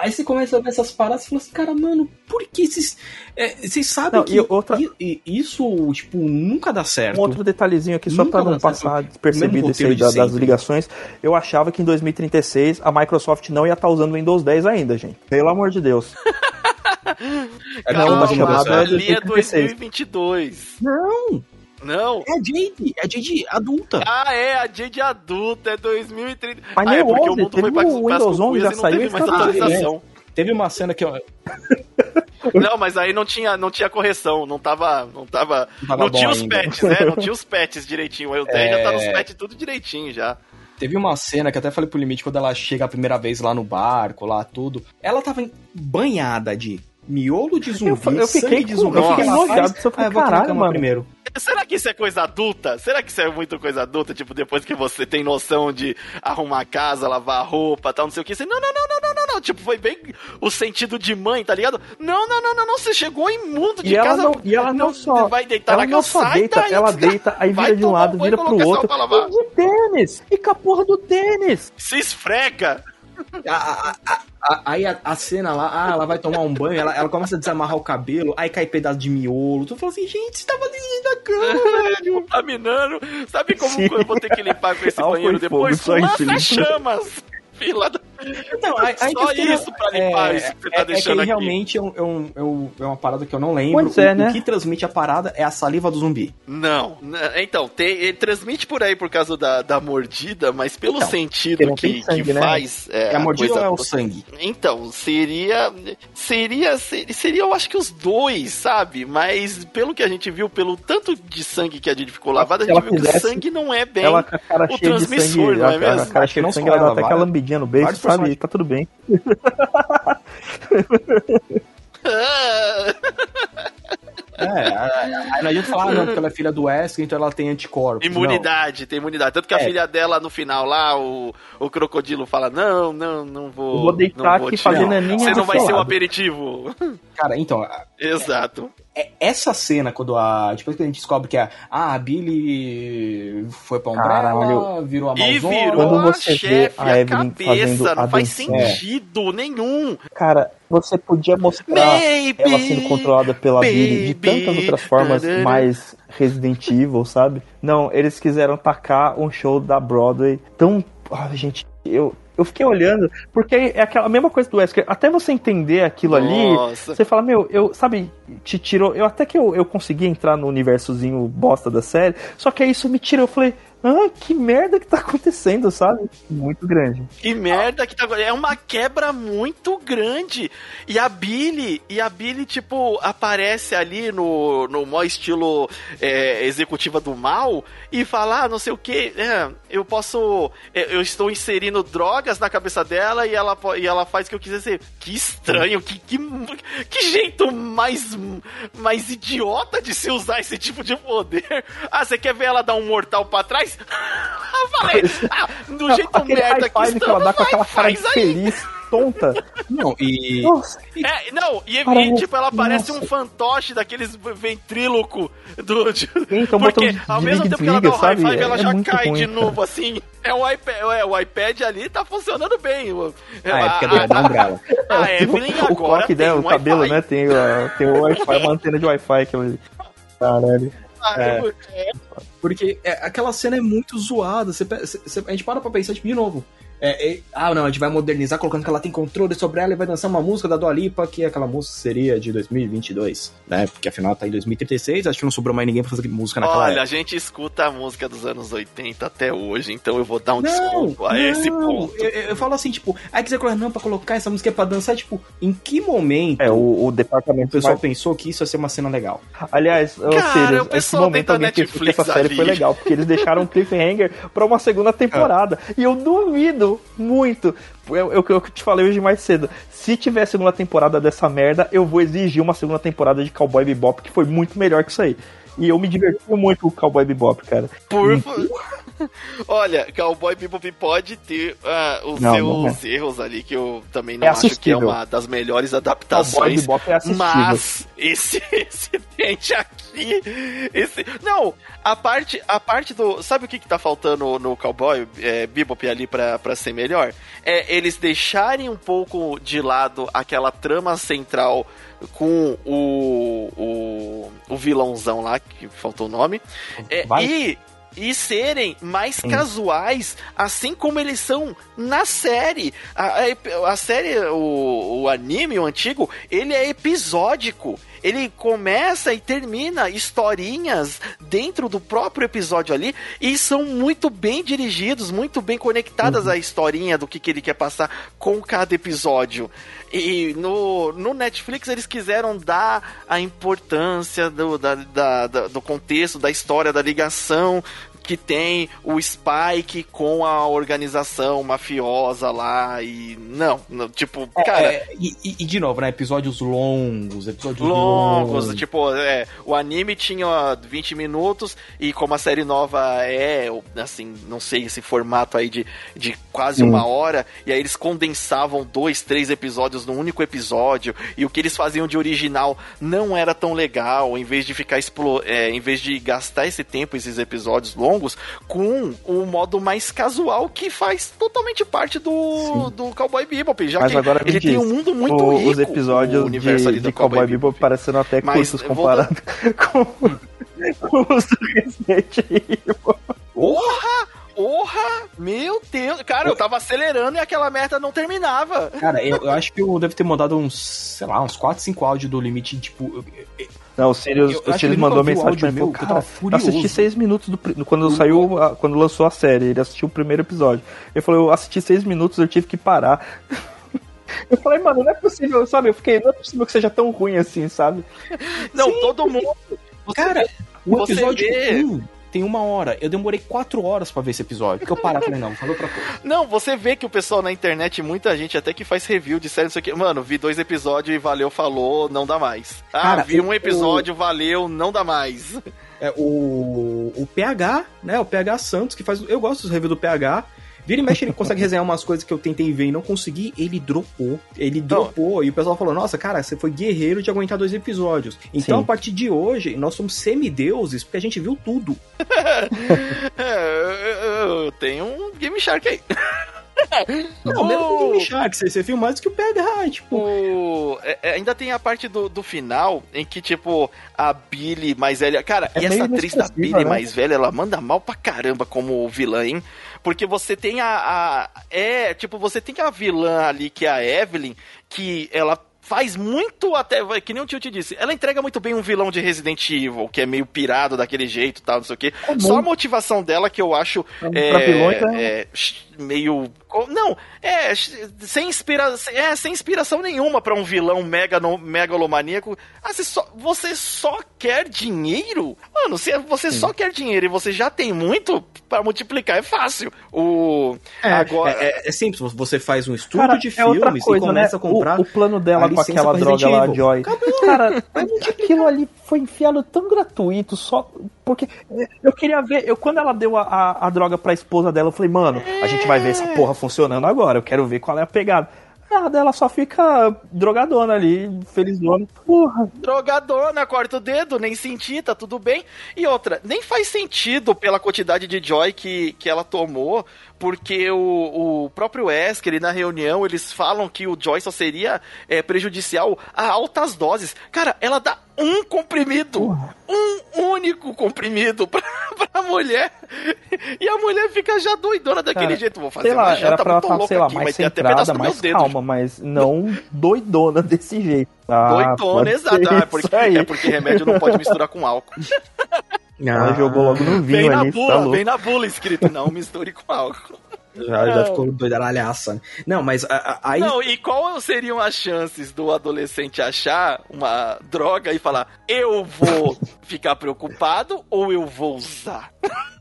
aí você começa a ver essas paradas e fala assim, cara, mano, por que esses. É, vocês sabem Não, que outra... isso, tipo, nunca dá certo. Um outro detalhezinho aqui, só nunca pra não passar despercebido esse aí da, das ligações. Eu achava que em 2036 a Microsoft não ia estar tá usando o Windows 10 ainda, gente. Pelo amor de Deus. Calma, chamada ali é 2022. Não! Não. É a Jade, é a Jade adulta. Ah, é, a Jade adulta, é 2030. Mas ah, é porque 11, o mundo foi pra, o Windows 11 já saiu e mais atualização. É. Teve uma cena que eu... Não, mas aí não tinha, não tinha correção, não tava. Não, tava, não, tava não tinha os ainda. patches, né? Não tinha os patches direitinho. O 10 é... já tá nos patches tudo direitinho já. Teve uma cena que até falei pro Limite quando ela chega a primeira vez lá no barco, lá tudo. Ela tava banhada de miolo de zumbi, eu, eu fiquei de zumbi. Eu fiquei nojado, eu falei, ah, caralho, mano. primeiro. Será que isso é coisa adulta? Será que isso é muito coisa adulta? Tipo, depois que você tem noção de arrumar a casa, lavar a roupa, tal, não sei o que. Você, não, não, não, não, não, não, não. Tipo, foi bem o sentido de mãe, tá ligado? Não, não, não, não, não. Você chegou imundo de e casa. Ela não, e ela não, só. Vai deitar ela na não só deita, daí, ela deita, aí vira de um lado, vira pro outro. E de tênis! E com a porra do tênis! Se esfrega! A, a, a, aí a, a, cena lá, ah, ela vai tomar um banho, ela, ela começa a desamarrar o cabelo, aí cai pedaço de miolo. Tu fala assim, gente, você tá fazendo isso na cama, velho. Contaminando. Sabe como Sim. eu vou ter que limpar com esse banheiro depois? Com chamas fila da... Então, aí, aí Só isso pra limpar é, isso que você tá é, deixando é que realmente é, um, é, um, é, uma parada que eu não lembro. Pois é, o, né? o que transmite a parada é a saliva do zumbi. Não. Então, tem, ele transmite por aí por causa da, da mordida, mas pelo então, sentido que, sangue, que né? faz... É, a mordida coisa... é o sangue? Então, seria, seria... Seria, seria, eu acho que os dois, sabe? Mas pelo que a gente viu, pelo tanto de sangue que a gente ficou lavada, a gente viu que o sangue não é bem ela, o transmissor, não é mesmo? A cara cheia de sangue, ela dá até aquela lambidinha no beijo, sabe? Tá tudo bem. É, aí não adianta falar, não, porque ela é filha do Wesker, então ela tem anticorpos. Imunidade, não. tem imunidade. Tanto que a é. filha dela, no final lá, o, o crocodilo fala: Não, não, não vou. Eu vou deitar aqui fazer naninha. Você não vai ser um aperitivo. Cara, então. Exato. É, essa cena, quando a. Depois que a gente descobre que a, ah, a Billy foi pra Umbrella, virou a malzona. E virou quando você a chefe, a, Evelyn cabeça, não faz sentido nenhum. Cara, você podia mostrar Maybe, ela sendo controlada pela baby, Billy de tantas outras formas mais Resident Evil, sabe? Não, eles quiseram tacar um show da Broadway tão. Ah, gente, eu, eu fiquei olhando, porque é aquela mesma coisa do Wesker. Até você entender aquilo Nossa. ali, você fala, meu, eu, sabe, te tirou. Eu até que eu, eu consegui entrar no universozinho bosta da série, só que aí isso me tirou. Eu falei, ah, que merda que tá acontecendo, sabe? Muito grande. Que merda que tá É uma quebra muito grande. E a Billy, e a Billy, tipo, aparece ali no, no maior estilo é, executiva do mal e fala, ah, não sei o que, é, eu posso. É, eu estou inserindo drogas na cabeça dela e ela, e ela faz o que eu quiser dizer. Que estranho, que, que, que jeito mais, mais idiota de se usar esse tipo de poder. Ah, você quer ver ela dar um mortal pra trás? Faz. Eu falei, ah, do jeito Aquele merda que estamos, que ela dá com aquela cara de feliz, tonta. Não, e... É, não, e, e tipo, ela parece nossa. um fantoche daqueles ventríloco do... De, então, porque ao mesmo tempo que ela dá o high five, ela é já cai ruim, de novo, assim. É o, iPad, é, o iPad ali tá funcionando bem. Ah, é porque a, da Umbrella. A Evelyn agora o coque dela, o cabelo, né, tem, uh, tem o Wi-Fi, uma antena de Wi-Fi. Que eu... Caralho. É. Porque é, aquela cena é muito zoada. Você, a gente para pra pensar, tipo, de novo. É, é, ah, não, a gente vai modernizar colocando que ela tem controle sobre ela e vai dançar uma música da Dua Lipa, que aquela música seria de 2022, né? Porque afinal tá em 2036, acho que não sobrou mais ninguém pra fazer música naquela Olha, época. a gente escuta a música dos anos 80 até hoje, então eu vou dar um não, desconto a não, esse ponto. Eu, eu, falo assim, tipo, aí quiser colocar, não, pra colocar essa música é pra dançar, tipo, em que momento é, o, o departamento o pessoal vai... pensou que isso ia ser uma cena legal? Aliás, Cara, seja, esse momento alguém pensou que essa série ali. foi legal, porque eles deixaram um cliffhanger pra uma segunda temporada, e eu duvido muito muito. Eu, eu, eu te falei hoje mais cedo. Se tiver segunda temporada dessa merda, eu vou exigir uma segunda temporada de Cowboy Bebop, que foi muito melhor que isso aí. E eu me diverti muito com o Cowboy Bebop, cara. Por favor. Olha, Cowboy Bebop pode ter uh, os não, seus não é. erros ali, que eu também não é acho que é uma das melhores adaptações. Cowboy é mas esse, esse dente aqui. Esse, não, a parte, a parte do. Sabe o que, que tá faltando no Cowboy é, Bebop ali pra, pra ser melhor? É eles deixarem um pouco de lado aquela trama central com o, o, o vilãozão lá, que faltou o nome. É, e e serem mais Sim. casuais, assim como eles são na série. A, a, a série, o, o anime, o antigo, ele é episódico ele começa e termina historinhas dentro do próprio episódio ali e são muito bem dirigidos, muito bem conectadas uhum. à historinha do que, que ele quer passar com cada episódio. E no, no Netflix eles quiseram dar a importância do, da, da, da, do contexto, da história, da ligação que tem o Spike com a organização mafiosa lá e. Não, não tipo, é, cara. É, e, e, de novo, né? Episódios longos, episódios longos. longos. Tipo, é, o anime tinha 20 minutos e como a série nova é, assim, não sei, esse formato aí de, de quase hum. uma hora, e aí eles condensavam dois, três episódios num único episódio, e o que eles faziam de original não era tão legal, em vez de ficar é, em vez de gastar esse tempo, esses episódios longos, com o modo mais casual que faz totalmente parte do, do Cowboy Bebop, já Mas que agora ele diz, tem um mundo muito o, rico. Os episódios de, de Cowboy, Cowboy Bebop parecendo até Mas, cursos comparado com, com os do Resident Evil. Porra! Porra! Meu Deus! Cara, eu tava acelerando e aquela merda não terminava. Cara, eu, eu acho que eu devo ter mandado uns, sei lá, uns 4, 5 áudios do limite, tipo. Não, o Sirius, eu, o Sirius mandou mensagem pra mim, cara, eu assisti seis minutos do, quando saiu, a, quando lançou a série, ele assistiu o primeiro episódio. Ele falou, eu assisti seis minutos, eu tive que parar. Eu falei, mano, não é possível, sabe? Eu fiquei, não é possível que seja tão ruim assim, sabe? Não, Sim. todo mundo. Cara, o episódio 1 tem uma hora. Eu demorei quatro horas para ver esse episódio. Porque eu parar falei, não, falou outra coisa. Não, você vê que o pessoal na internet, muita gente até que faz review de série, não sei o que. Mano, vi dois episódios e valeu, falou, não dá mais. Ah, Cara, vi um episódio, o... valeu, não dá mais. É, o, o PH, né? O PH Santos, que faz. Eu gosto dos reviews do PH. Vira e mexe, ele consegue resenhar umas coisas que eu tentei ver e não consegui, ele dropou. Ele dropou. E o pessoal falou: Nossa, cara, você foi guerreiro de aguentar dois episódios. Então, Sim. a partir de hoje, nós somos semideuses, porque a gente viu tudo. é, eu tenho um Game Shark aí. Não, mesmo o Game Shark, você, você viu mais do que o PH, tipo. O... É, é, ainda tem a parte do, do final em que, tipo, a Billy mais velha. Cara, é e essa atriz da Billy né? mais velha, ela manda mal pra caramba como vilã, hein? Porque você tem a, a. É, tipo, você tem a vilã ali, que é a Evelyn, que ela faz muito até, que nem o tio te disse, ela entrega muito bem um vilão de Resident Evil, que é meio pirado daquele jeito tal, não sei o quê. É Só a motivação dela que eu acho é, é... é meio. Não, é, sem, inspira... é, sem inspiração nenhuma para um vilão mega no... megalomaníaco. Ah, você só, você só quer dinheiro? Mano, se você Sim. só quer dinheiro e você já tem muito, para multiplicar é fácil. O. É, agora... É, é, é, simples, você faz um estudo Cara, de é filmes coisa, e começa né? a comprar. O, o plano dela com aquela droga lá, Joy. Cara, aquilo ali foi enfiado tão gratuito, só. Porque eu queria ver, eu quando ela deu a, a, a droga pra esposa dela, eu falei, mano, a gente vai ver essa porra funcionando agora, eu quero ver qual é a pegada. Nada, ela só fica drogadona ali, felizona. Porra. Drogadona, corta o dedo, nem senti, tá tudo bem. E outra, nem faz sentido pela quantidade de joy que, que ela tomou, porque o, o próprio Wesker, na reunião, eles falam que o joy só seria é, prejudicial a altas doses. Cara, ela dá um comprimido. Porra. Um único comprimido pra, pra mulher. E a mulher fica já doidona daquele Cara, jeito. Vou fazer sei lá, era pra ela estar, sei lá, aqui, mais centrada, mais calma, mas não doidona desse jeito. Ah, doidona, exato. É, porque, é porque remédio não pode misturar com álcool. Ah, ela jogou logo no vinho vem ali, na bula, tá Vem na bula escrito, não misture com álcool. Já, já ficou doidaralhaça. Né? Não, mas aí. Não, e qual seriam as chances do adolescente achar uma droga e falar, eu vou ficar preocupado ou eu vou usar?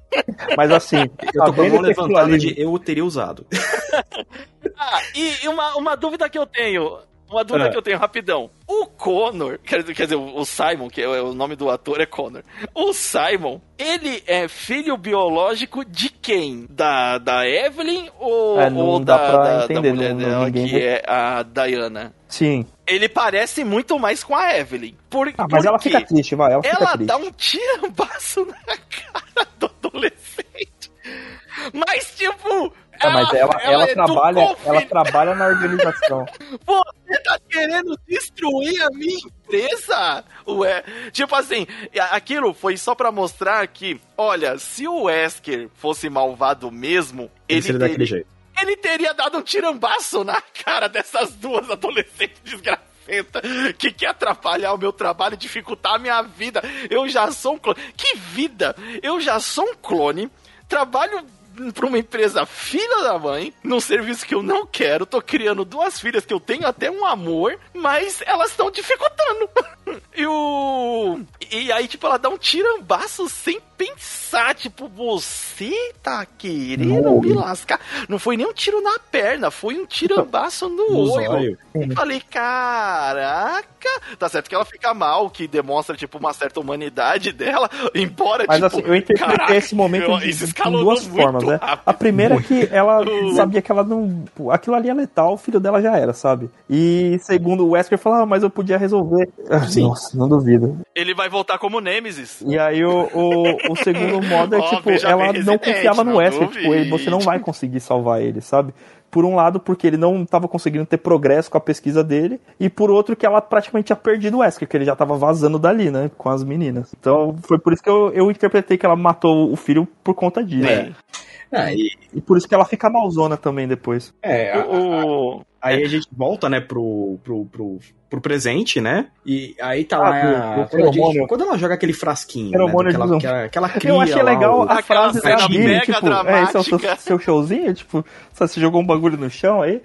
Mas assim, eu tô com a mão levantada de eu teria usado. ah, e uma, uma dúvida que eu tenho. Uma dúvida é. que eu tenho rapidão. O Connor, quer, dizer, o Simon, que é o nome do ator é Connor. O Simon, ele é filho biológico de quem? Da, da Evelyn ou, é, ou da, da, entender, da, mulher não, dela, que vê. é a Diana? Sim. Ele parece muito mais com a Evelyn. Por, ah, mas ela fica triste, vai. Ela, ela triste. dá um tirambaço na cara do adolescente. Mas, tipo, é, mas ela, ela, ela trabalha, ela trabalha na organização. Você tá querendo destruir a minha empresa? Ué, tipo assim, aquilo foi só para mostrar que, olha, se o Wesker fosse malvado mesmo, ele, ele teria, jeito. ele teria dado um tirambaço na cara dessas duas adolescentes desgraçadas que quer atrapalhar o meu trabalho e dificultar a minha vida. Eu já sou um clone. Que vida! Eu já sou um clone, trabalho pra uma empresa filha da mãe, num serviço que eu não quero, tô criando duas filhas que eu tenho até um amor, mas elas estão dificultando. e o. E aí, tipo, ela dá um tirambaço sem pensar tipo, você tá querendo não. me lascar? Não foi nem um tiro na perna, foi um tirambaço no, no olho. Eu falei, caraca. Tá certo que ela fica mal, que demonstra, tipo, uma certa humanidade dela, embora, Mas tipo, assim, eu interpretei caraca, esse momento de, de duas formas, né? A primeira é que ela sabia que ela não. Aquilo ali é letal, o filho dela já era, sabe? E segundo o Wesker falou, ah, mas eu podia resolver. Sim. Nossa, não duvido. Ele vai voltar como Nemesis. E aí o, o, o segundo modo é, tipo, ela não confiava no Wesker. Tipo, ele, você não vai conseguir salvar ele, sabe? Por um lado, porque ele não estava conseguindo ter progresso com a pesquisa dele, e por outro, que ela praticamente tinha perdido o Wesker, que ele já estava vazando dali, né? Com as meninas. Então, foi por isso que eu, eu interpretei que ela matou o filho por conta disso. É. É, e... e... por isso que ela fica malzona também depois. É, o... a, a, aí a gente volta, né, pro, pro, pro, pro presente, né? E aí tá ah, lá. a, quando, gente, quando, ela joga aquele frasquinho. Né, aquela, aquela, aquela cria Eu achei legal lá, a frase da Billy, tipo, dramática. é, esse é o seu, seu showzinho? Tipo, você jogou um bagulho no chão aí?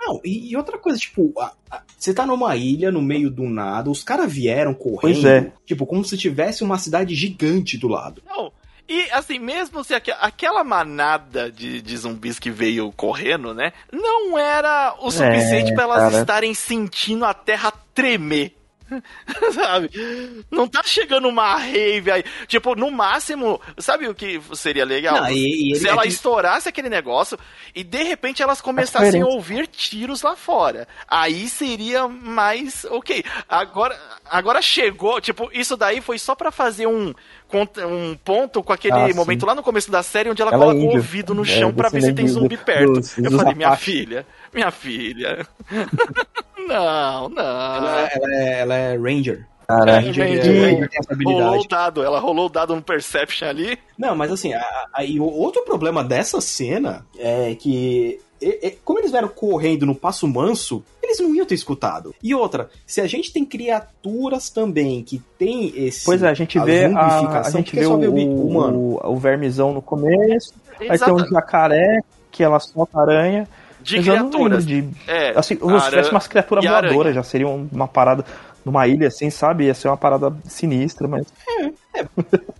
Não, e, e outra coisa, tipo, a, a, você tá numa ilha no meio do nada, os caras vieram correndo. Pois é. Tipo, como se tivesse uma cidade gigante do lado. Não. E assim, mesmo se aqu aquela manada de, de, zumbis que veio correndo, né? Não era o suficiente é, para elas cara. estarem sentindo a terra tremer. sabe? Não tá chegando uma rave aí. Tipo, no máximo, sabe o que seria legal? Não, e, e Se ela é que... estourasse aquele negócio e de repente elas começassem a ouvir tiros lá fora. Aí seria mais ok. Agora, agora chegou, tipo, isso daí foi só para fazer um um ponto com aquele ah, momento lá no começo da série onde ela, ela coloca é o ouvido no é, chão é, para ver se tem zumbi perto. Dos, eu falei, minha filha, minha filha. Não, não. Ela, ela, é, ela é Ranger. Caraca, Ranger, Ranger tem essa habilidade. Rolou o dado, ela rolou o dado no Perception ali. Não, mas assim, aí outro problema dessa cena é que e, e, como eles vieram correndo no passo manso, eles não iam ter escutado. E outra, se a gente tem criaturas também que tem esse. Pois é, a gente a vê a, a gente vê o, o, humano. O, o vermizão no começo, Exato. aí tem um jacaré que ela solta aranha de criaturas. De, é, assim, se tivesse umas criaturas voadoras, já seria uma parada numa ilha assim, sabe? Ia ser uma parada sinistra, mas. É, é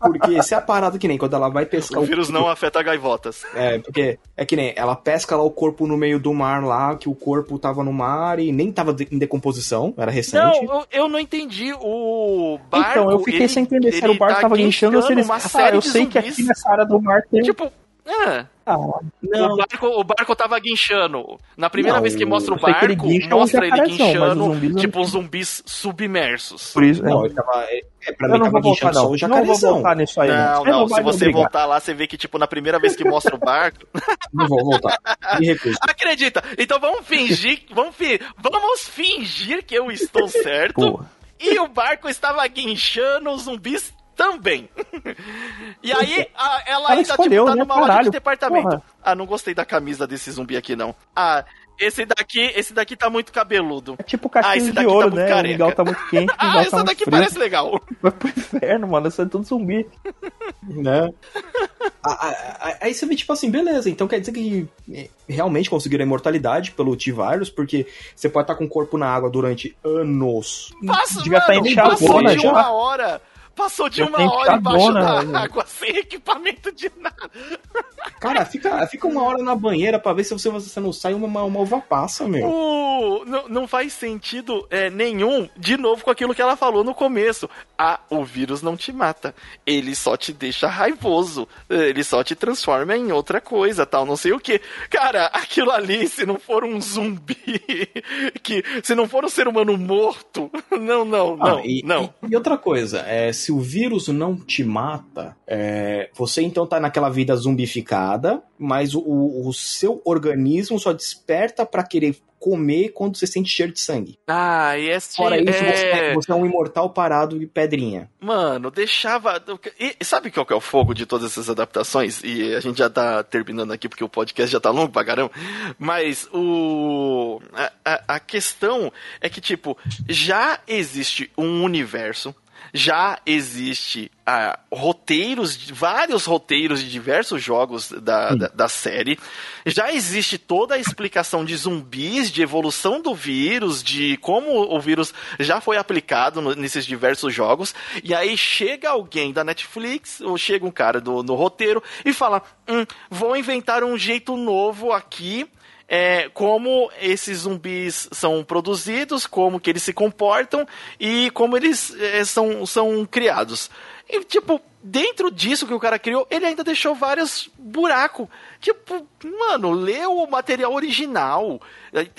porque se é a parada que nem quando ela vai pescar. O vírus o... não afeta gaivotas. É, porque é que nem ela pesca lá o corpo no meio do mar lá, que o corpo tava no mar e nem tava em decomposição, era recente. Não, eu, eu não entendi. O barco. Então, eu fiquei ele, sem entender se era o barco tá tava guinchando ou se eles. Ah, eu sei que aqui nessa área do mar tem. Tipo, ah, não. O barco, o barco tava guinchando. Na primeira não, vez que mostra o barco, ele mostra ele guinchando, tipo, os zumbis submersos. Por isso, não, ele tava. É, é pra eu mim, não vou voltar, não. Não vou voltar nisso aí. Não, não, não se você brigar. voltar lá, você vê que, tipo, na primeira vez que mostra o barco. não vou voltar. Me recuso. Acredita. Então vamos fingir. Vamos, fi, vamos fingir que eu estou certo. Porra. E o barco estava guinchando, os zumbis também. e aí, a, ela, ela ainda escolheu, tipo, tá né? numa Caralho, loja de departamento. Porra. Ah, não gostei da camisa desse zumbi aqui, não. Ah, esse daqui, esse daqui tá muito cabeludo. É tipo caixinha ah, esse de ouro, tá né? Careca. O Miguel tá muito quente. ah, essa tá daqui frio. parece legal. Vai pro inferno, mano. Isso é tudo zumbi. né? Aí você vê, tipo assim, beleza. Então quer dizer que é, realmente conseguiram a imortalidade pelo T-Virus, porque você pode estar com o corpo na água durante anos. Passa, Devia estar enxergando já. uma hora. Passou de eu uma hora embaixo da né? água, sem equipamento de nada. Cara, fica, fica uma hora na banheira pra ver se você, você não sai uma, uma uva passa, meu. Uh, não, não faz sentido é, nenhum, de novo, com aquilo que ela falou no começo. Ah, o vírus não te mata. Ele só te deixa raivoso. Ele só te transforma em outra coisa, tal, não sei o que. Cara, aquilo ali, se não for um zumbi, que se não for um ser humano morto, não, não, ah, não, e, não. E, e outra coisa, é, se se o vírus não te mata, é, você então tá naquela vida zumbificada, mas o, o seu organismo só desperta para querer comer quando você sente cheiro de sangue. Ah, e esse Fora isso, é... Você, é, você, é um imortal parado de pedrinha. Mano, deixava. E sabe qual que é o fogo de todas essas adaptações? E a gente já tá terminando aqui porque o podcast já tá longo pra caramba. Mas o. A, a, a questão é que, tipo, já existe um universo já existe ah, roteiros, vários roteiros de diversos jogos da, da, da, série. Já existe toda a explicação de zumbis, de evolução do vírus, de como o vírus já foi aplicado no, nesses diversos jogos. E aí chega alguém da Netflix, ou chega um cara do, no roteiro e fala: hum, vou inventar um jeito novo aqui é, como esses zumbis são produzidos, como que eles se comportam e como eles é, são, são criados. E, tipo, dentro disso que o cara criou, ele ainda deixou vários buracos. Tipo, mano, lê o material original,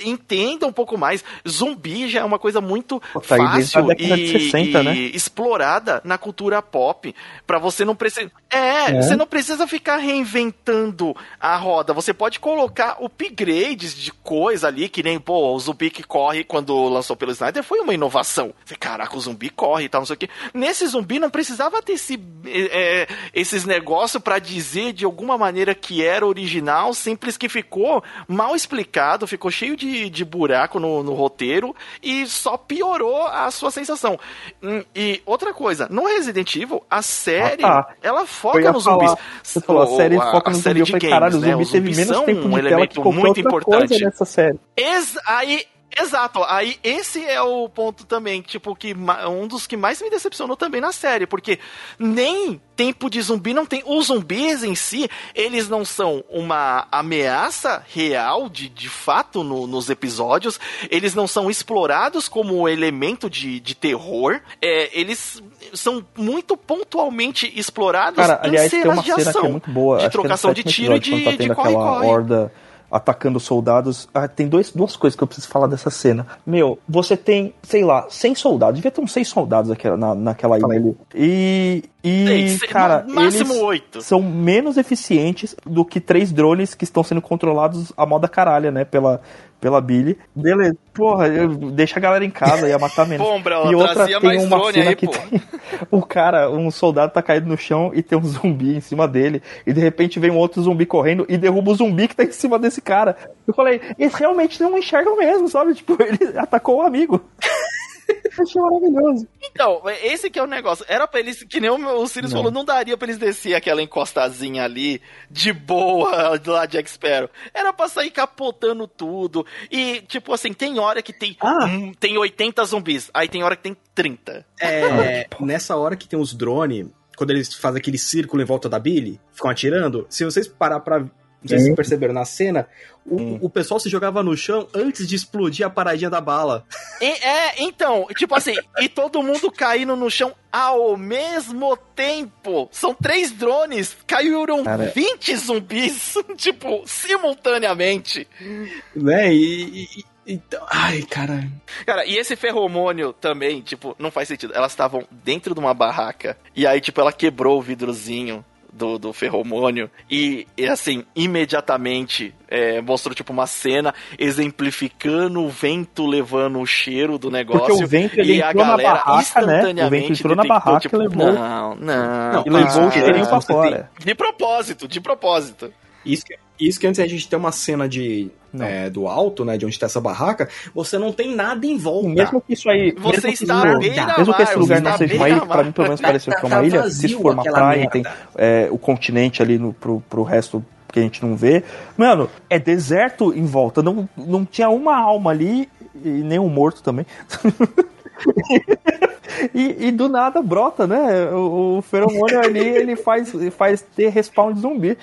entenda um pouco mais. Zumbi já é uma coisa muito Pô, tá fácil e, 60, né? explorada na cultura pop. Para você não precisar. É, é, você não precisa ficar reinventando a roda. Você pode colocar upgrades de coisa ali, que nem, pô, o zumbi que corre quando lançou pelo Snyder foi uma inovação. Você, caraca, o zumbi corre e tal, não sei o quê. Nesse zumbi não precisava ter esse, é, esses negócios para dizer de alguma maneira que era original, simples que ficou mal explicado, ficou cheio de, de buraco no, no roteiro e só piorou a sua sensação. Hum, e outra coisa, no Resident Evil, a série, ah, tá. ela foca nos zumbis. Você falou, a série a, foca nos zumbis. Eu falei, caralho, os zumbis né? teve menos tempo de um tela que muito importante nessa série. Ex aí Exato, aí esse é o ponto também, tipo, que um dos que mais me decepcionou também na série, porque nem tempo de zumbi não tem. Os zumbis em si, eles não são uma ameaça real, de, de fato, no, nos episódios, eles não são explorados como elemento de, de terror, é, eles são muito pontualmente explorados Cara, aliás, tem uma cena que é muito boa, de trocação de tiro e de, tá de corre-corre. Horda atacando soldados. Ah, tem dois, duas coisas que eu preciso falar dessa cena. Meu, você tem, sei lá, 100 soldados. Devia ter uns 6 soldados aqui, na, naquela ilha ali. E. E, cara, máximo eles 8. são menos eficientes do que três drones que estão sendo controlados a moda caralha, né? Pela, pela Billy. Beleza. Porra, deixa a galera em casa, ia matar menos. e outra tem uma cena aí, que tem, o cara, um soldado tá caído no chão e tem um zumbi em cima dele. E de repente vem um outro zumbi correndo e derruba o zumbi que tá em cima desse cara. Eu falei, eles realmente não enxergam mesmo, sabe? Tipo, ele atacou o amigo. Achei maravilhoso. Então, esse que é o negócio. Era pra eles, que nem o, Sirius falou, não daria pra eles descer aquela encostazinha ali de boa lá de Expero. Era pra sair capotando tudo. E, tipo assim, tem hora que tem, ah. hum, tem 80 zumbis, aí tem hora que tem 30. É, nessa hora que tem os drones, quando eles fazem aquele círculo em volta da Billy, ficam atirando, se vocês parar pra não sei se vocês perceberam na cena, o, hum. o pessoal se jogava no chão antes de explodir a paradinha da bala. E, é, então, tipo assim, e todo mundo caindo no chão ao mesmo tempo. São três drones, caíram Cara, 20 zumbis, tipo, simultaneamente. Né, e, e então, ai, cara. Cara, e esse ferromônio também, tipo, não faz sentido. Elas estavam dentro de uma barraca e aí, tipo, ela quebrou o vidrozinho do, do ferromônio e, e assim, imediatamente é, mostrou tipo uma cena exemplificando o vento levando o cheiro do negócio Porque o vento ele e a galera barraca, instantaneamente né? o vento entrou na barraca tipo, levou... não, não, não e levou o cheirinho pra fora. De propósito, de propósito. Isso que, isso que antes a gente tem uma cena de é, do alto, né, de onde está essa barraca, você não tem nada em volta. Mesmo que isso aí, você mesmo está que, isso, mesmo que esse lugar não seja uma ilha, para mim pelo menos pareceu que é uma ilha, se for uma praia, merda. tem é, o continente ali no, pro, pro resto que a gente não vê. Mano, é deserto em volta, não, não tinha uma alma ali e nem um morto também. E, e, do nada brota, né? O, o feromônio ali, ele faz, faz ter respawn de zumbi.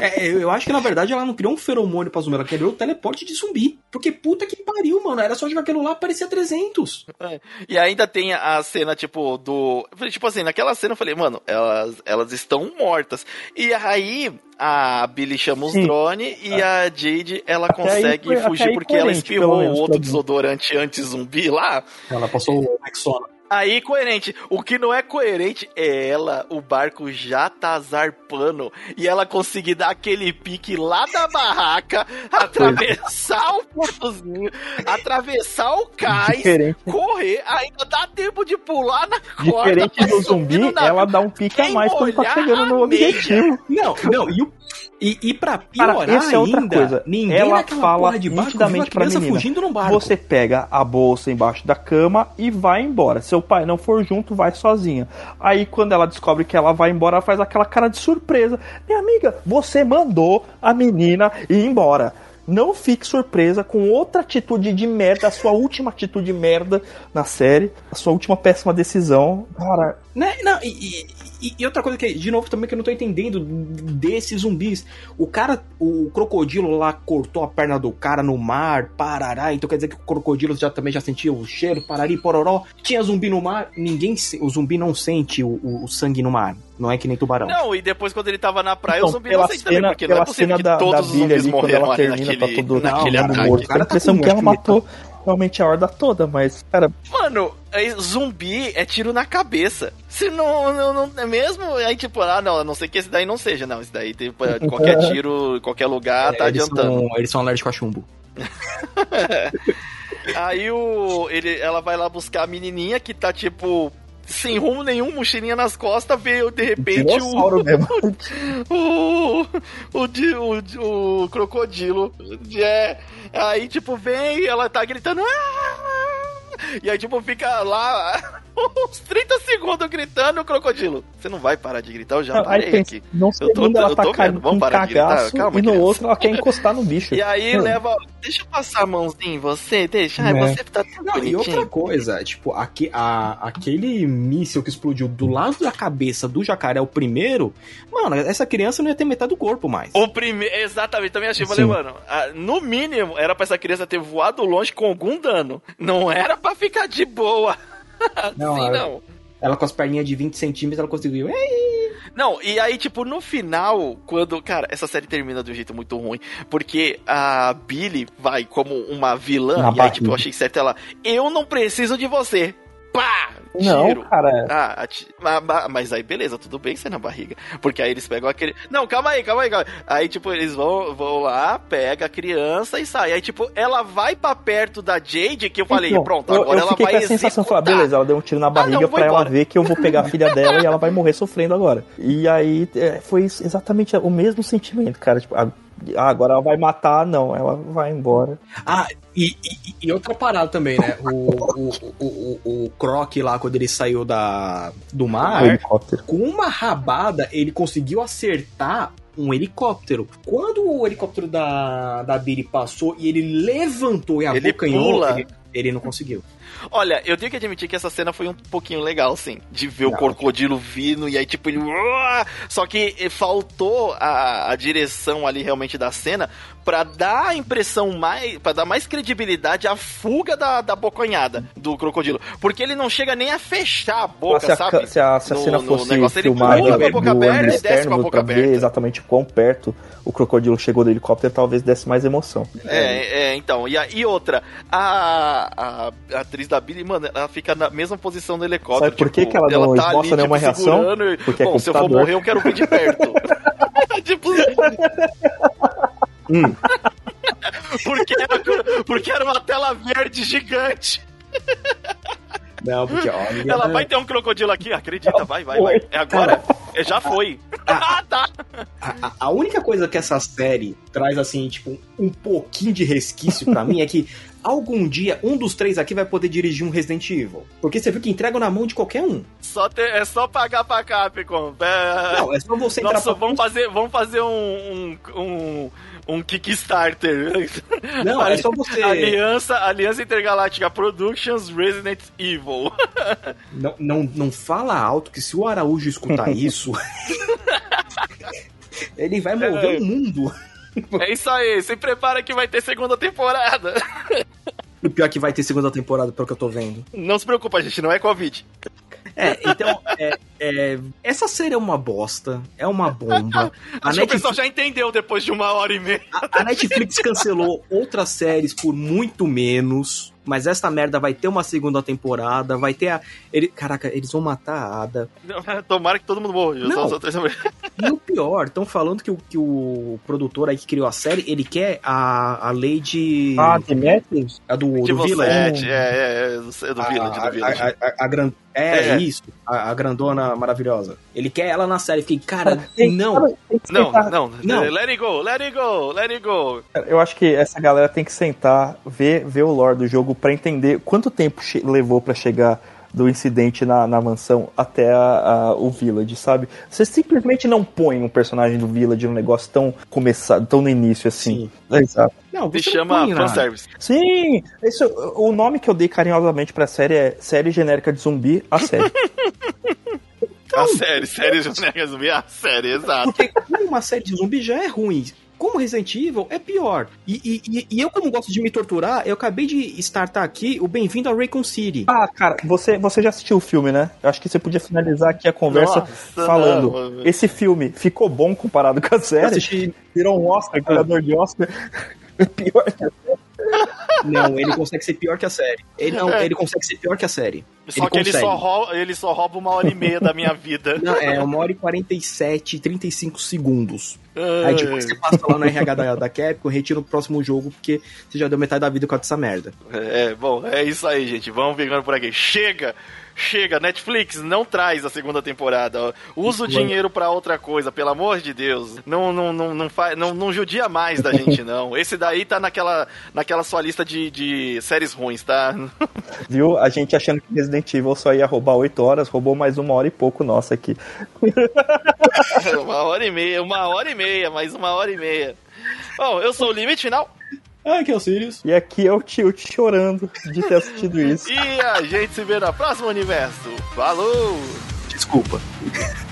É, é, eu acho que na verdade ela não criou um feromônio pra zumbi, ela criou o teleporte de zumbi. Porque puta que pariu, mano. Era só jogar aquilo lá, parecia 300. É. E ainda tem a cena, tipo, do. Tipo assim, naquela cena eu falei, mano, elas, elas estão mortas. E aí a Billy chama os drones e a Jade ela até consegue aí, fugir porque ela espirrou o outro desodorante anti-zumbi lá. Ela passou o Rexona. Aí, coerente. O que não é coerente é ela, o barco já tá zarpando e ela conseguir dar aquele pique lá da barraca, atravessar o portozinho, atravessar o cais, Diferente. correr, ainda dá tempo de pular na corda. Diferente do zumbi, ela dá um pique a mais quando tá chegando no objetivo. Não, não, e o e, e pra piorar Cara, essa é outra ainda, coisa. ninguém ela fala de nitidamente pra menina. Fugindo no barco. Você pega a bolsa embaixo da cama e vai embora. Se seu pai não for junto, vai sozinha. Aí quando ela descobre que ela vai embora, ela faz aquela cara de surpresa. Minha amiga, você mandou a menina ir embora. Não fique surpresa com outra atitude de merda, a sua última atitude de merda na série, a sua última péssima decisão. Cara. Né? Não, e, e, e, outra coisa que, de novo, também que eu não tô entendendo desses zumbis. O cara, o crocodilo lá cortou a perna do cara no mar, parará. Então quer dizer que o crocodilo já também já sentia o cheiro, parari, pororó. Tinha zumbi no mar, ninguém. O zumbi não sente o, o, o sangue no mar. Não é que nem tubarão. Não, e depois quando ele tava na praia, então, o zumbi não sente também, porque não é possível que da, todos da os zumbis ali, morreram ali naquele, tá todo, naquele não, ataque. O cara tá impressão que ela matou realmente a horda toda, mas, cara... Mano, zumbi é tiro na cabeça. Se não, não, não é mesmo, aí tipo, ah, não, a não sei que esse daí não seja, não, esse daí, tipo, qualquer tiro, qualquer lugar, tá eles adiantando. São, eles são alérgicos a chumbo. aí o, ele, ela vai lá buscar a menininha que tá, tipo, sem rumo nenhum, mochilinha nas costas, veio de repente o, mesmo. o, o, o, o, o crocodilo. É, aí, tipo, vem ela tá gritando. Aaah! E aí, tipo, fica lá uns 30 segundos gritando o crocodilo. Você não vai parar de gritar, eu já parei pensa, aqui. Não sei eu tô, ela tá caindo Vamos parar de gritar. Calma, e no outro ela quer encostar no bicho. E aí hum. leva... Deixa eu passar a mãozinha em você, deixa. Ai, é. você tá tão não, E outra coisa, tipo, aqui, a, aquele míssil que explodiu do lado da cabeça do jacaré, o primeiro, mano, essa criança não ia ter metade do corpo mais. O primeiro, exatamente, também achei, falei, mano, no mínimo, era pra essa criança ter voado longe com algum dano. Não era pra ficar de boa. Não, Sim, ela, não. Ela com as perninhas de 20 centímetros, ela conseguiu. Não, e aí, tipo, no final, quando. Cara, essa série termina de um jeito muito ruim. Porque a Billy vai como uma vilã. Na e aí, tipo, eu achei certo ela. Eu não preciso de você. Pá! Não, tiro. cara. Ah, mas aí beleza, tudo bem ser na barriga. Porque aí eles pegam aquele. Não, calma aí, calma aí, calma aí. Aí, tipo, eles vão, vão lá, pega a criança e sai. Aí, tipo, ela vai pra perto da Jade, que eu falei, então, pronto, agora eu, eu ela vai. Com a sensação, falar, beleza, ela deu um tiro na barriga ah, não, pra embora. ela ver que eu vou pegar a filha dela e ela vai morrer sofrendo agora. E aí é, foi exatamente o mesmo sentimento, cara. Tipo, a ah, agora ela vai matar, não, ela vai embora. Ah, e, e, e outra parada também, né? O, o, o, o, o Croc lá, quando ele saiu da, do mar, com uma rabada, ele conseguiu acertar um helicóptero. Quando o helicóptero da, da Billy passou e ele levantou e abocanhou, ele, ele não conseguiu. Olha, eu tenho que admitir que essa cena foi um pouquinho legal, sim. De ver não. o crocodilo vindo e aí, tipo, ele. Só que faltou a, a direção ali realmente da cena para dar a impressão mais. para dar mais credibilidade à fuga da, da bocanhada do crocodilo. Porque ele não chega nem a fechar a boca, se a, sabe? Se a, se a cena no, fosse negócio, filmada ele pula com a boca aberta e desce com a boca aberta. ver exatamente quão perto o crocodilo chegou do helicóptero, talvez desse mais emoção. É, é então. E, a, e outra, a, a, a atriz da Billy, mano, ela fica na mesma posição do helicóptero. Sabe por tipo, que, que ela, ela não tá ali, nenhuma tipo, reação? Porque é Bom, é se eu for morrer, eu quero ver de perto. tipo. hum. porque, era, porque era uma tela verde gigante. Não, porque olha. Ela vai ter um crocodilo aqui, acredita, vai, vai, vai. É agora. É, já foi. ah, tá. A, a, única coisa que essa série traz, assim, tipo, um pouquinho de resquício para mim é que algum dia um dos três aqui vai poder dirigir um Resident Evil. Porque você viu que entrega na mão de qualquer um. Só ter, é só pagar pra Capcom. É... Não, é só você entrar Nossa, pra... vamos fazer, vamos fazer um, um, um um Kickstarter. Não, é só você. Aliança, Aliança Intergaláctica Productions Resident Evil. Não, não, não fala alto que se o Araújo escutar isso, ele vai mover é. o mundo. É isso aí, se prepara que vai ter segunda temporada. O pior é que vai ter segunda temporada, pelo que eu tô vendo. Não se preocupa, gente, não é Covid. É, então, é, é, essa série é uma bosta, é uma bomba. A Acho Netflix... que o pessoal já entendeu depois de uma hora e meia. A, a Netflix cancelou outras séries por muito menos mas essa merda vai ter uma segunda temporada, vai ter a. Ele, caraca, eles vão matar a Ada. Tomara que todo mundo morra. Não. Só, só... e o pior, estão falando que o, que o produtor aí que criou a série, ele quer a, a Lady. Ah, Matthews? A do, do Village. É, é, é, é, do Village. A, do Village. A, a, a, gran... é, é, isso, a, a, grandona maravilhosa. Ele quer ela na série. Fiquei, cara, não. Não, não, não. Let it go, let it go, let it go. Eu acho que essa galera tem que sentar, ver, ver o lore do jogo para entender quanto tempo levou para chegar do incidente na, na mansão até a, a, o Village, sabe? Você simplesmente não põe um personagem do Village num negócio tão começado, tão no início assim. Sim. Exato. Não, Se chama fanservice. Sim, esse, o nome que eu dei carinhosamente pra série é Série Genérica de Zumbi, a série. Então, a série, série genérica de zumbi, a série, exato. Porque uma série de zumbi já é ruim como Resident Evil é pior. E, e, e, eu, como gosto de me torturar, eu acabei de startar aqui o Bem-vindo a Raycon City. Ah, cara, você, você já assistiu o filme, né? Eu acho que você podia finalizar aqui a conversa Nossa, falando. Não, esse filme ficou bom comparado com a série? Eu assisti, virou um Oscar, ganhador de Oscar. pior que a série. Não, ele consegue ser pior que a série. Ele não, é. ele consegue ser pior que a série. Só ele que ele só, rouba, ele só rouba uma hora e meia da minha vida. Não, é uma hora e 47, 35 segundos. Aí depois você passa lá no RH da, da Capcom, retira o próximo jogo, porque você já deu metade da vida com essa merda. É, bom, é isso aí, gente. Vamos ficando por aqui. Chega! Chega, Netflix, não traz a segunda temporada. Usa o dinheiro para outra coisa, pelo amor de Deus. Não, não, não, não, faz, não, não judia mais da gente, não. Esse daí tá naquela, naquela sua lista de, de séries ruins, tá? Viu? A gente achando que Resident Evil só ia roubar 8 horas, roubou mais uma hora e pouco nossa aqui. uma hora e meia, uma hora e meia, mais uma hora e meia. Bom, eu sou o Limite Final. Ah, aqui é o Sirius. E aqui é o Tilt chorando de ter assistido isso. e a gente se vê no próximo universo. Falou! Desculpa.